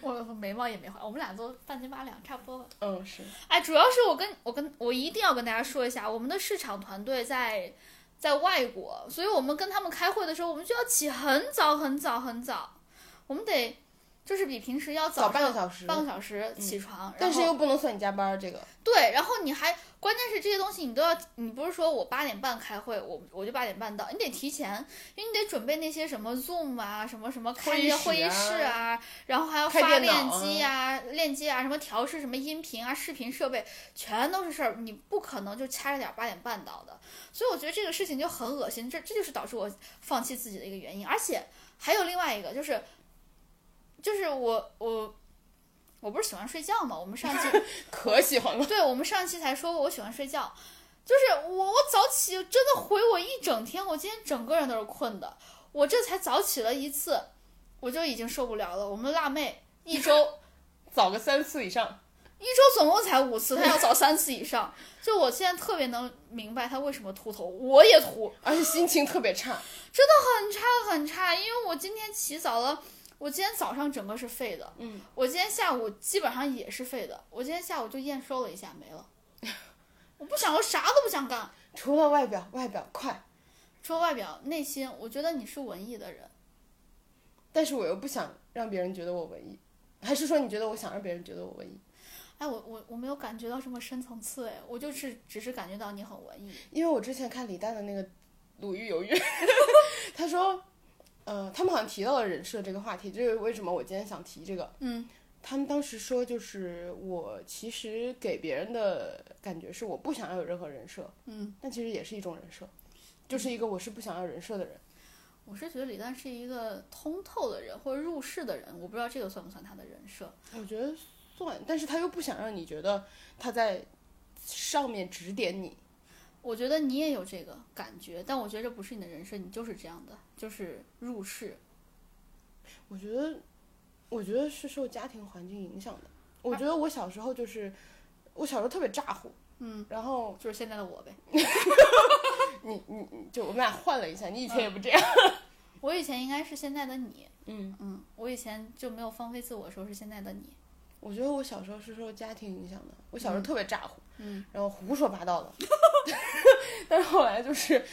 我眉毛也没画，我们俩都半斤八两，差不多吧。嗯，是。哎，主要是我跟我跟我一定要跟大家说一下，我们的市场团队在在外国，所以我们跟他们开会的时候，我们就要起很早很早很早，我们得就是比平时要早半个小时，半个小时起床，但是又不能算你加班儿，这个。对，然后你还关键是这些东西你都要，你不是说我八点半开会，我我就八点半到，你得提前，因为你得准备那些什么 Zoom 啊，什么什么开会议那些会议室室啊，然后还要发链接啊、链接啊，什么调试什么音频啊、视频设备，全都是事儿，你不可能就掐着点儿八点半到的，所以我觉得这个事情就很恶心，这这就是导致我放弃自己的一个原因，而且还有另外一个就是，就是我我。我不是喜欢睡觉嘛？我们上期 *laughs* 可喜欢了。对，我们上期才说过，我喜欢睡觉，就是我我早起真的回我一整天，我今天整个人都是困的，我这才早起了一次，我就已经受不了了。我们辣妹一周 *laughs* 早个三次以上，一周总共才五次，她要早三次以上，就我现在特别能明白她为什么秃头，我也秃，而且心情特别差。真的很差很差，因为我今天起早了。我今天早上整个是废的，嗯，我今天下午基本上也是废的，我今天下午就验收了一下没了，*laughs* 我不想，我啥都不想干，除了外表，外表快，除了外表，内心我觉得你是文艺的人，但是我又不想让别人觉得我文艺，还是说你觉得我想让别人觉得我文艺？哎，我我我没有感觉到什么深层次，哎，我就是只是感觉到你很文艺，因为我之前看李诞的那个《鲁豫有约》，*laughs* 他说，呃，他们好像提到了人设这个话题，就是为什么我今天想提这个。嗯，他们当时说，就是我其实给别人的感觉是我不想要有任何人设，嗯，但其实也是一种人设，就是一个我是不想要人设的人。我是觉得李诞是一个通透的人或者入世的人，我不知道这个算不算他的人设。我觉得算，但是他又不想让你觉得他在上面指点你。我觉得你也有这个感觉，但我觉得这不是你的人生，你就是这样的，就是入世。我觉得，我觉得是受家庭环境影响的。我觉得我小时候就是，我小时候特别咋呼，嗯，然后就是现在的我呗。*laughs* 你你你就我们俩换了一下，你以前也不这样。*laughs* 我以前应该是现在的你，嗯，嗯，我以前就没有放飞自我的时候是现在的你，我觉得我小时候是受家庭影响的，我小时候特别咋呼，嗯，然后胡说八道的。*laughs* 但是后来就是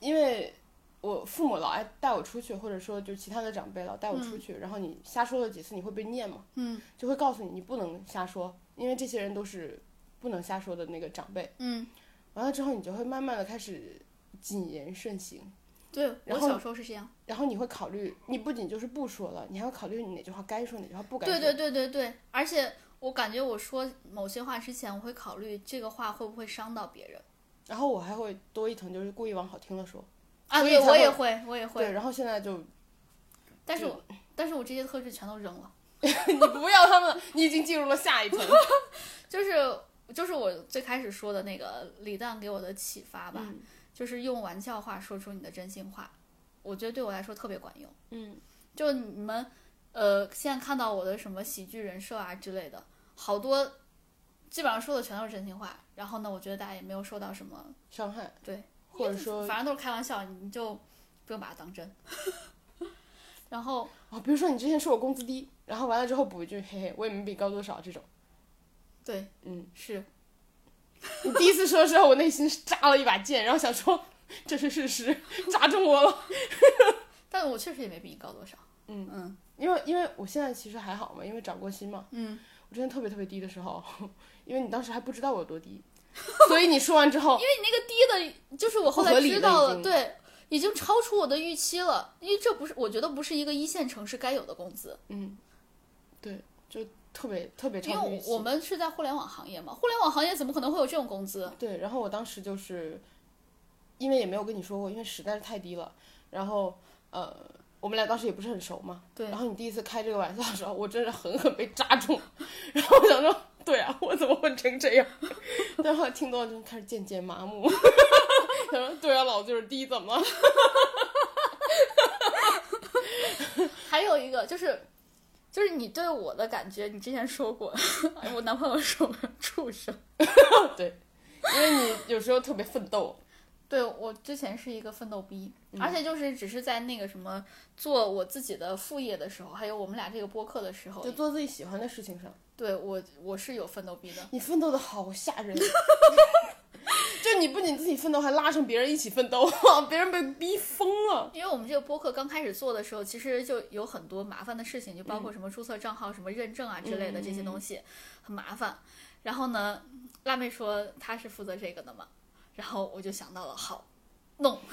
因为我父母老爱带我出去，或者说就其他的长辈老带我出去，然后你瞎说了几次，你会被念嘛，嗯。就会告诉你你不能瞎说，因为这些人都是不能瞎说的那个长辈。嗯，完了之后，你就会慢慢的开始谨言慎行，对我小时候是这样。然后你会考虑，你不仅就是不说了，你还要考虑你哪句话该说，哪句话不该说。对对对对对，而且我感觉我说某些话之前，我会考虑这个话会不会伤到别人然后我还会多一层，就是故意往好听的说。啊。对，我也会我也会，对，会，然后现在就但是我但是我这些特质全都扔了，*laughs* 你不要他们，你已经进入了下一层。*laughs* 就是就是我最开始说的那个李诞给我的启发吧，嗯就是用玩笑话说出你的真心话，我觉得对我来说特别管用。嗯，就你们，呃，现在看到我的什么喜剧人设啊之类的，好多基本上说的全都是真心话。然后呢，我觉得大家也没有受到什么，伤害，对，或者说反正都是开玩笑，你就不用把它当真。*laughs* 然后，哦，比如说你之前说我工资低，然后完了之后补一句嘿嘿，我也没比高多少这种。对，嗯，是 *laughs* 你第一次说的时候，我内心是扎了一把剑，然后想说这是事实，*laughs* 扎中我了。*laughs* 但我确实也没比你高多少。嗯嗯因为因为我现在其实还好嘛，因为长过心嘛。嗯，我之前特别特别低的时候，因为你当时还不知道我有多低，所以你说完之后，因为你那个低的，就是我后来知道了，对，已经超出我的预期了。因为这不是，我觉得不是一个一线城市该有的工资。嗯，对，就特别特别因超预期。为我们是在互联网行业嘛，互联网行业怎么可能会有这种工资？对，然后我当时就是，因为也没有跟你说过，因为实在是太低了。然后呃，我们俩当时也不是很熟嘛。对然后你第一次开这个玩笑的时候，我真是狠狠被扎中。*laughs* 然后我想说，对啊，我怎么混成这样？*laughs* 但后来听多了，就开始渐渐麻木。*laughs* 他说：“对啊，老子就是低，怎么了？还有一个就是，就是你对我的感觉，你之前说过，哎，我男朋友说我畜生。*laughs* 对因为你有时候特别奋斗。*laughs* 对我之前是一个奋斗逼，嗯而且就是只是在那个什么做我自己的副业的时候，还有我们俩这个播客的时候就，做自己喜欢的事情上，对我我是有奋斗逼的。你奋斗的好吓人。*laughs* 就你不仅自己奋斗，还拉上别人一起奋斗，*laughs* 别人被逼疯了。因为我们这个播客刚开始做的时候，其实就有很多麻烦的事情，就包括什么注册账号、什么认证啊之类的这些东西，很麻烦。然后呢，辣妹说她是负责这个的嘛，然后我就想到了，好，弄，*laughs*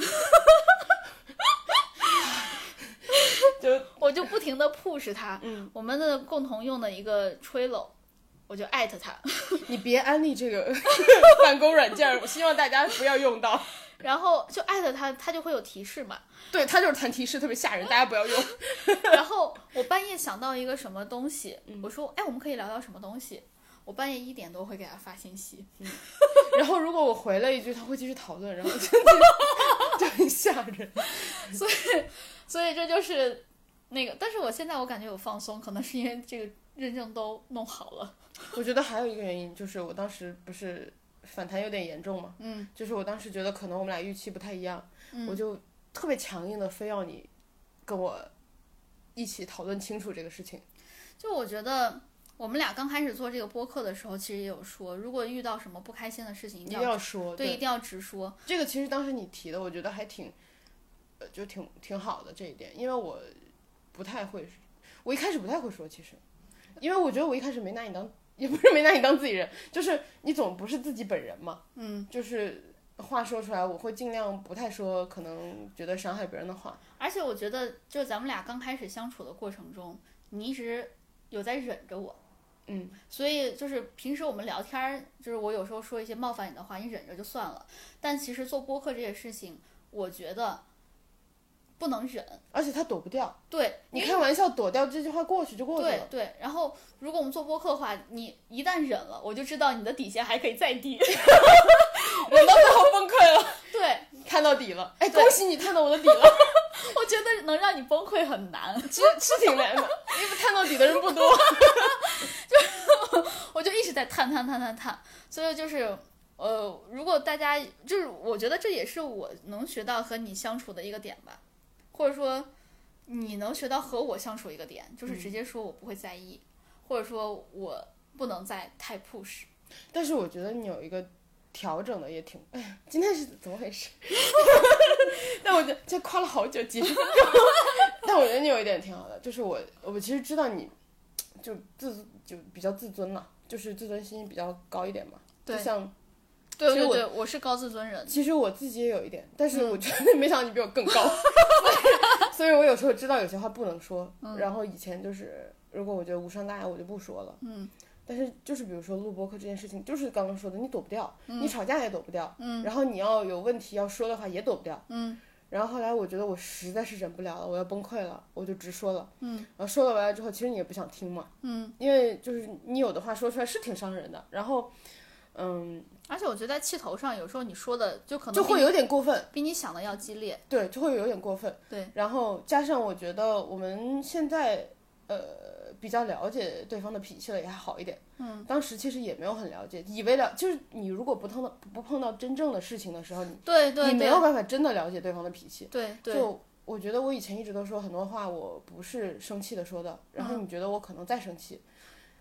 就我就不停的 push 他。嗯，我们的共同用的一个 Trello，我就艾特他，*laughs* 你别安利这个 *laughs* 办公软件，我希望大家不要用到。*laughs* 然后就艾特他，他就会有提示嘛。对，他就是弹提示，特别吓人，大家不要用。然后我半夜想到一个什么东西，嗯我说，哎，我们可以聊聊什么东西？我半夜一点多会给他发信息，然后如果我回了一句，他会继续讨论，然后就就很吓人。所以所以这就是那个。但是我现在我感觉有放松，可能是因为这个认证都弄好了。*laughs* 我觉得还有一个原因就是我当时不是反弹有点严重嘛，嗯，就是我当时觉得可能我们俩预期不太一样，我就特别强硬的非要你跟我一起讨论清楚这个事情。就我觉得我们俩刚开始做这个播客的时候，其实也有说，如果遇到什么不开心的事情，一一定要说，对，一定要直说。这个其实当时你提的，我觉得还挺，呃，就挺挺好的这一点，因为我不太会，我一开始不太会说，其实，因为我觉得我一开始没拿你当，也不是没拿你当自己人，就是你总不是自己本人嘛，嗯，就是话说出来，我会尽量不太说可能觉得伤害别人的话，而且我觉得，就咱们俩刚开始相处的过程中，你一直有在忍着我。嗯，所以就是平时我们聊天儿，就是我有时候说一些冒犯你的话，你忍着就算了。但其实做播客这些事情，我觉得不能忍。而且他躲不掉，对，你开玩笑躲掉这句话过去就过去了，对对。然后如果我们做播客的话，你一旦忍了，我就知道你的底线还可以再低。*laughs* 我到最后崩溃了，*laughs* 对，看到底了，哎，对恭喜你看到我的底了，*laughs* 我觉得能让你崩溃很难。是是挺难的，因为看到底的人不多。就我就一直在探探探探探，所以就是，呃，如果大家就是，我觉得这也是我能学到和你相处的一个点吧，或者说你能学到和我相处一个点，就是直接说我不会在意，或者说我不能再太 push。但是我觉得你有一个调整的也挺，哎呀，今天是怎么回事？*laughs* 但我觉得这夸了好久，几十分钟。*laughs* 但我觉得你有一点挺好的，就是我我其实知道你就自就比较自尊嘛，就是自尊心比较高一点嘛。对就像对我对对，我是高自尊人。其实我自己也有一点，但是嗯我觉得没想到你比我更高，*laughs* 所以我有时候知道有些话不能说，然后以前就是如果我觉得无伤大雅，我就不说了。嗯。但是就是比如说录播课这件事情，就是刚刚说的，你躲不掉，嗯你吵架也躲不掉，嗯，然后你要有问题要说的话也躲不掉，嗯，然后后来我觉得我实在是忍不了了，我要崩溃了，我就直说了，嗯，然后说了完了之后，其实你也不想听嘛，嗯，因为就是你有的话说出来是挺伤人的，然后，嗯，而且我觉得在气头上，有时候你说的就可能就会有点过分，比你想的要激烈。对，就会有点过分。对，然后加上我觉得我们现在呃比较了解对方的脾气了，也还好一点。嗯，当时其实也没有很了解，以为了就是你如果不碰到不碰到真正的事情的时候，你对对对你没有办法真的了解对方的脾气。对对，就我觉得我以前一直都说很多话我不是生气的说的，然后你觉得我可能在生气，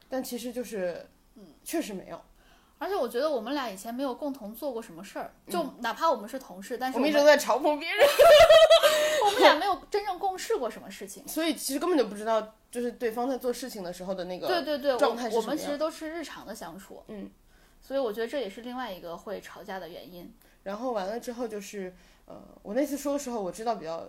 但其实就是嗯确实没有。而且我觉得我们俩以前没有共同做过什么事儿，就哪怕我们是同事，但是我们一直都在嘲讽别人，*laughs* 我们俩没有真正共事过什么事情。所以其实根本就不知道就是对方在做事情的时候的那个对对对，状态什么样其实都是日常的相处，嗯，所以我觉得这也是另外一个会吵架的原因。然后完了之后就是，呃，我那次说的时候，我知道比较，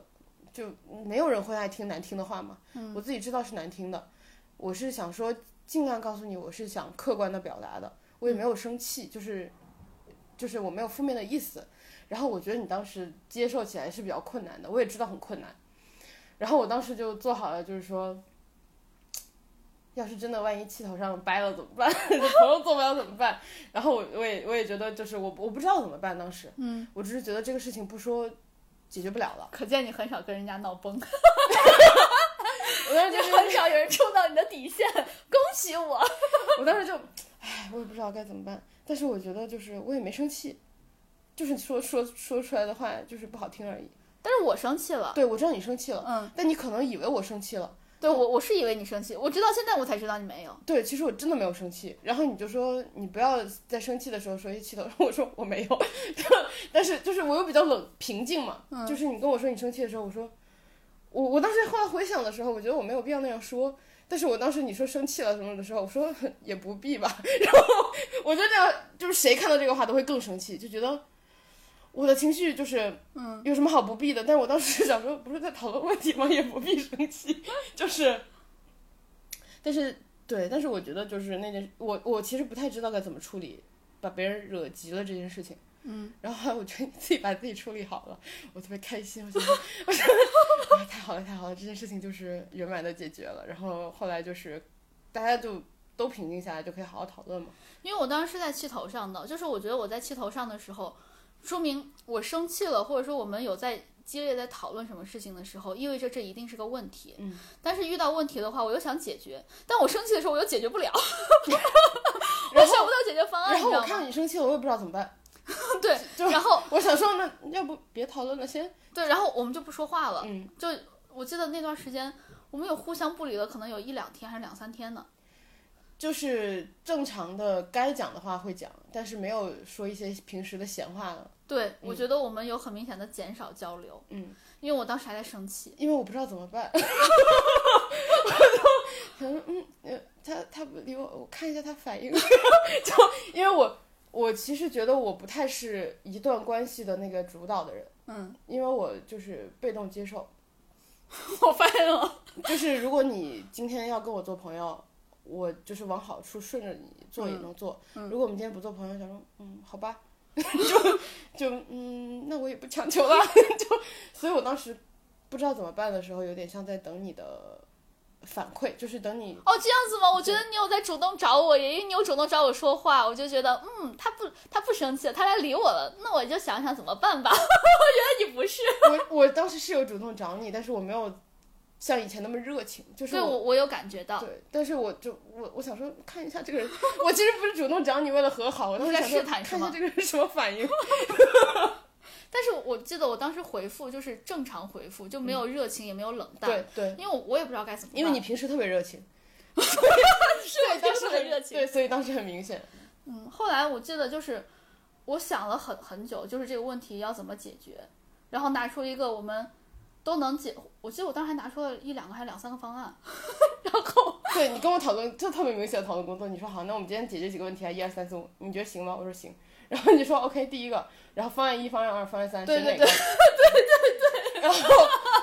就没有人会爱听难听的话嘛。嗯。我自己知道是难听的，我是想说尽量告诉你，我是想客观的表达的，我也没有生气，就是，就是我没有负面的意思。然后我觉得你当时接受起来是比较困难的，我也知道很困难。然后我当时就做好了，就是说，要是真的万一气头上掰了怎么办？这朋友做不了怎么办？然后我我也我也觉得就是我我不知道怎么办，当时，嗯，我只是觉得这个事情不说解决不了了。可见你很少跟人家闹崩，*laughs* 我当时就就是很少有人触到你的底线。恭喜我！我当时就，唉，我也不知道该怎么办。但是我觉得就是我也没生气，就是说说说出来的话就是不好听而已。但是我生气了，对，我知道你生气了，嗯，但你可能以为我生气了，对我我是以为你生气，我直到现在我才知道你没有。对，其实我真的没有生气。然后你就说你不要在生气的时候说一些气头，*laughs* 我说我没有，*laughs* 但是就是我又比较冷平静嘛。就是你跟我说你生气的时候，我说我我当时后来回想的时候，我觉得我没有必要那样说。但是我当时你说生气了什么的时候，我说 *laughs* 也不必吧。*laughs* 然后我觉得这样就是谁看到这个话都会更生气，就觉得我的情绪就是嗯有什么好不必的。但是我当时想说，不是在讨论问题吗？*laughs* 也不必生气，就是。但是对，但是我觉得就是那件，我我其实不太知道该怎么处理把别人惹急了这件事情。嗯，然后后来我觉得你自己把自己处理好了，*laughs* 我特别开心。*laughs* 我觉得，*laughs* 我觉得、哎、太好了，太好了，这件事情就是圆满的解决了。然后后来就是大家就都平静下来，就可以好好讨论嘛。因为我当时是在气头上的，就是我觉得我在气头上的时候，说明我生气了，或者说我们有在激烈在讨论什么事情的时候，意味着这一定是个问题。嗯，但是遇到问题的话，我又想解决，但我生气的时候我又解决不了，我想不到解决方案，然后我？看到你生气了，我也不知道怎么办。*laughs* 对，就然后我想说，那要不别讨论了，先对，然后我们就不说话了。嗯，就我记得那段时间，我们有互相不理了，可能有一两天还是两三天呢。就是正常的该讲的话会讲，但是没有说一些平时的闲话了。对，我觉得我们有很明显的减少交流，嗯，因为我当时还在生气。因为我不知道怎么办，*laughs* 我就想说，嗯，呃，他他不理我，我看一下他反应，*laughs* 就因为我我其实觉得我不太是一段关系的那个主导的人，嗯，因为我就是被动接受，*laughs* 我发现了。*laughs* 就是如果你今天要跟我做朋友，我就是往好处顺着你做也能做，如果我们今天不做朋友，想说，嗯，好吧，*laughs* 就就嗯，那我也不强求了，就所以我当时不知道怎么办的时候，有点像在等你的反馈，就是等你哦，这样子吗？我觉得你有在主动找我也，因为你有主动找我说话，我就觉得，嗯，他不，他不生气了，他来理我了，那我就想想怎么办吧。*laughs* 我觉得你不是，我我当时是有主动找你，但是我没有像以前那么热情，就是对我我有感觉到，对，但是我就我我想说看一下这个人，我其实不是主动找你为了和好，我当时在想说试探是吗看一下这个人什么反应。*laughs* 但是我记得我当时回复就是正常回复，就没有热情，也没有冷淡，对对，因为我我也不知道该怎么办，因为你平时特别热情，*laughs* 是当时很热情，对，所以当时很明显。嗯，后来我记得就是我想了很很久，就是这个问题要怎么解决，然后拿出一个我们都能解，我记得我当时还拿出了一两个还是两三个方案，*laughs* 然后对你跟我讨论，就特别明显的讨论工作。你说好，那我们今天解决几个问题啊？一二三四五，你觉得行吗？我说行。然后你说 OK，第一个，然后方案一、方案二、方案三，*laughs* 对对选哪个？对对对。然后，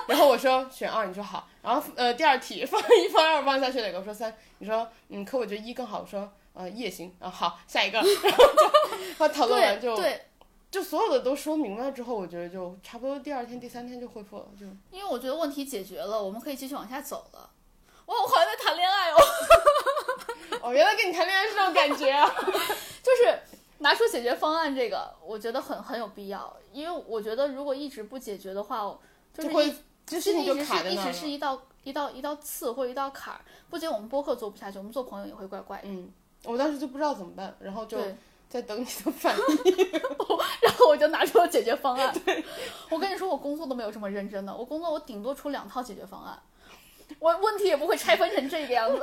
然后我说选二，你说好。然后呃，第二题，方案一、方案二、方案三选哪个？我说三。你说嗯，可我觉得一更好。我说呃一也行。啊好，下一个。然后就他讨论完就对对，就所有的都说明白之后，我觉得就差不多第二天、第三天就恢复了，就因为我觉得问题解决了，我们可以继续往下走了。哇，我好像在谈恋爱哦，*laughs* 哦，原来跟你谈恋爱是这种感觉啊。*laughs* 就是拿出解决方案这个，我觉得很很有必要，因为我觉得如果一直不解决的话，就就是会一直是一直卡在那儿了。是一道一道一道刺或者一道坎儿。不仅我们播客做不下去，我们做朋友也会怪怪的。嗯，我当时就不知道怎么办，然后就，在等你的反应。*laughs* 然后我就拿出了解决方案。*laughs* 我跟你说，我工作都没有这么认真的，我工作我顶多出两套解决方案，我问题也不会拆分成这个样子。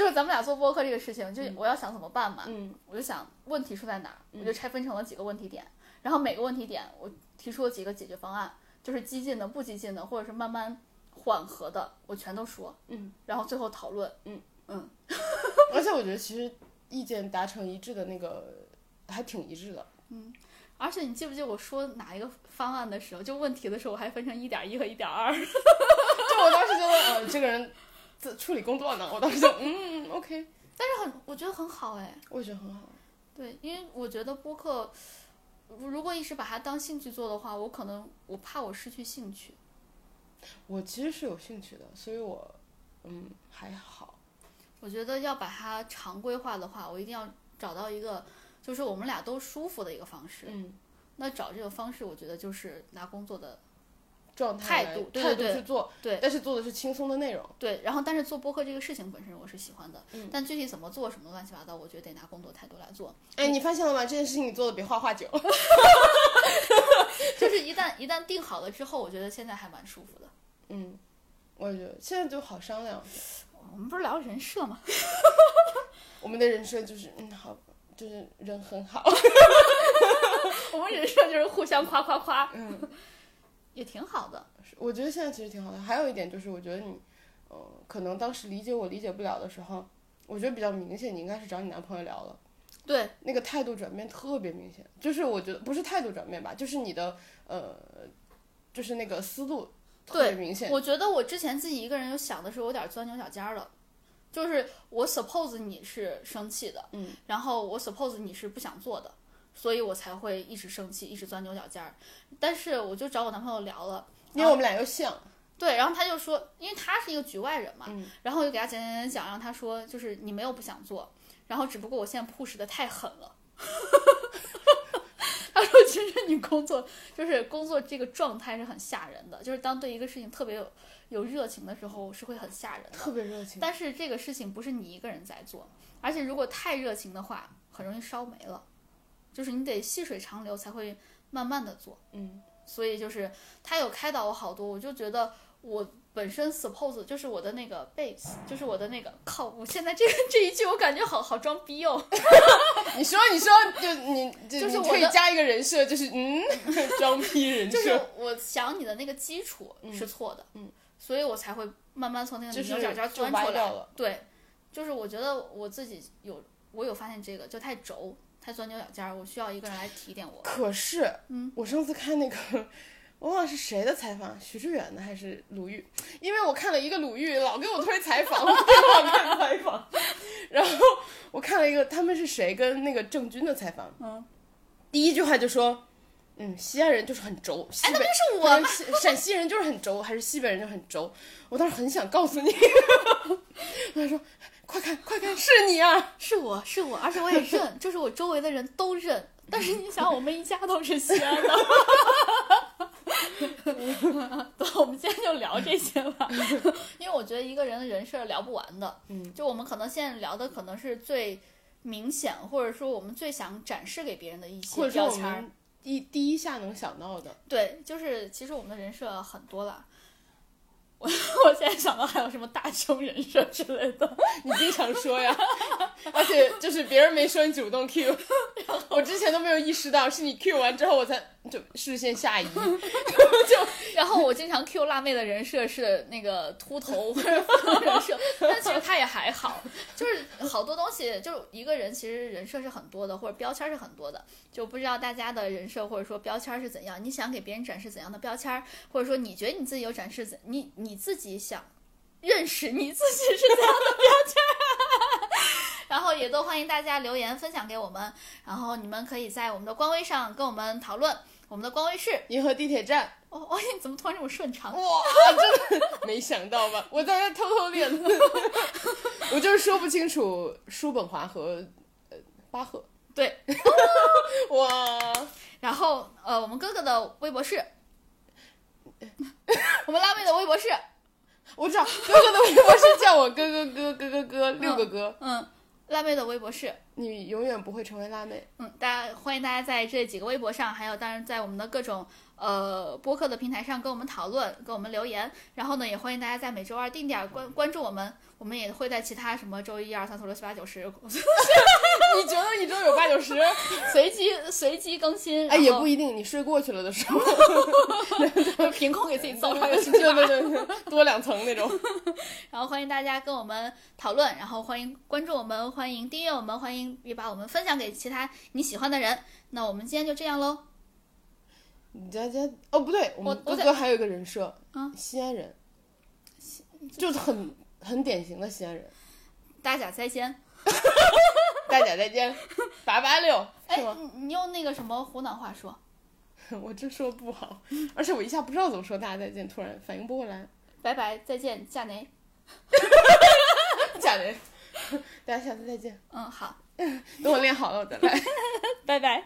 就是咱们俩做播客这个事情，就我要想怎么办嘛，嗯我就想问题出在哪儿，我就拆分成了几个问题点，然后每个问题点我提出了几个解决方案，就是激进的、不激进的，或者是慢慢缓和的，我全都说，嗯，然后最后讨论，嗯嗯而且我觉得其实意见达成一致的那个还挺一致的。嗯而且你记不记得我说哪一个方案的时候，就问题的时候，我还分成一点一和一点二。就我当时觉得，呃，这个人在处理工作呢，我当时就嗯，OK，但是很，我觉得很好哎。我也觉得很好。对，因为我觉得播客，如果一直把它当兴趣做的话，我可能我怕我失去兴趣。我其实是有兴趣的，所以我嗯还好。我觉得要把它常规化的话，我一定要找到一个就是我们俩都舒服的一个方式。嗯，那找这个方式，我觉得就是拿工作的状态态度态度去做，对但是做的是轻松的内容。对，然后但是做播客这个事情本身我是喜欢的，嗯但具体怎么做什么乱七八糟，我觉得得拿工作态度来做。哎，你发现了吗？这件事情你做的比画画久。*laughs* 就是一旦一旦定好了之后，我觉得现在还蛮舒服的。嗯，我也觉得现在就好商量。我们不是聊人设吗？*laughs* 我们的人设就是嗯好，就是人很好。*laughs* 我们人设就是互相夸夸夸，嗯，也挺好的。我觉得现在其实挺好的。还有一点就是，我觉得你，呃，可能当时理解我理解不了的时候，我觉得比较明显，你应该是找你男朋友聊了。对，那个态度转变特别明显，就是我觉得不是态度转变吧，就是你的呃，就是那个思路特别明显。我觉得我之前自己一个人有想的时候有点钻牛角尖了，就是我 suppose 你是生气的，嗯，然后我 suppose 你是不想做的，所以我才会一直生气，一直钻牛角尖儿。但是我就找我男朋友聊了，因为我们俩又像，对，然后他就说，因为他是一个局外人嘛，嗯然后我就给他讲讲讲讲，让他说就是你没有不想做，然后只不过我现在 push 的太狠了。*laughs* 他说：“其实你工作就是工作这个状态是很吓人的，就是当对一个事情特别有有热情的时候，是会很吓人的。特别热情。但是这个事情不是你一个人在做，而且如果太热情的话，很容易烧没了。就是你得细水长流才会慢慢的做。嗯，所以就是他有开导我好多，我就觉得我本身 suppose 就是我的那个 base，就是我的那个靠。我现在这个这一句我感觉好好装逼哦。*laughs* 你说你说，就你就就是我可以加一个人设，就是嗯，*laughs* 装逼人设就是，我想你的那个基础是错的，嗯，所以我才会慢慢从那个就是牛角尖就钻出来了。对，就是我觉得我自己有，我有发现这个就太轴，太钻牛角尖儿，我需要一个人来提点我。可是，嗯，我上次看那个，我忘了是谁的采访，许志远的还是鲁豫？因为我看了一个鲁豫老给我推采访，*laughs* 我给我看采访，然后我看了一个他们是谁跟那个郑钧的采访，嗯，第一句话就说。嗯，西安人就是很轴，西哎，那不是我吗？陕陕西人就是很轴，还是西北人就很轴？我当时很想告诉你，*laughs* 他说：“快看，*laughs* 快看，是你啊！是我是我，而且我也认，*laughs* 就是我周围的人都认。但是你想，我们一家都是西安的。*laughs* 对，我们今天就聊这些吧，因为我觉得一个人的人设聊不完的。嗯，就我们可能现在聊的可能是最明显，或者说我们最想展示给别人的一些标签第第一下能想到的，对，就是其实我们的人设很多了。我我现在想到还有什么大胸人设之类的，你经常说呀，*laughs* 而且就是别人没说你主动 Q，我之前都没有意识到，是你 Q 完之后我才就视线下移，*laughs* 然后我经常 Q 辣妹的人设是那个秃头或者人设，但其实她也还好，就是好多东西，就是一个人其实人设是很多的，或者标签是很多的，就不知道大家的人设或者说标签是怎样，你想给别人展示怎样的标签，或者说你觉得你自己有展示怎你你自己想认识你自己是怎样的标签。*laughs* 然后也都欢迎大家留言分享给我们，然后你们可以在我们的官微上跟我们讨论。我们的官微是银河地铁站，哦哦，你怎么突然这么顺畅？哇，真的没想到吧？我在这偷偷练，我就是说不清楚叔本华和呃巴赫，对，*laughs* 哇，然后呃，我们哥哥的微博是，*laughs* 我们辣妹的微博是，我知道哥哥的微博是叫我哥哥哥哥哥哥六个哥，嗯，辣妹的微博是，你永远不会成为辣妹。嗯，大家欢迎大家在这几个微博上，还有当然在我们的各种呃播客的平台上跟我们讨论，跟我们留言。然后呢，也欢迎大家在每周二定点关关注我们，我们也会在其他什么周一、二、三、四、五、六、七、八、九、十你觉得一周有八九十？随机随机更新。哎，也不一定，你睡过去了的时候，*laughs* 就凭空给自己造出来个对对对对，多两层那种。*laughs* 然后欢迎大家跟我们讨论，然后欢迎关注我们，欢迎订阅我们，欢迎也把我们分享给其他你喜欢的人。那我们今天就这样喽，你家家哦不对，我们我在哥哥还有一个人设，啊西安人，就是很很典型的西安人。大家再见。大家再见，八八六哎？，你你用那个什么湖南话说，*laughs* 我这说不好，而且我一下不知道怎么说大家再见，突然反应不过来。拜拜，再见，贾雷。*laughs* 贾雷，*laughs* 大家下次再见。嗯，好，等我练好了我再来。拜拜。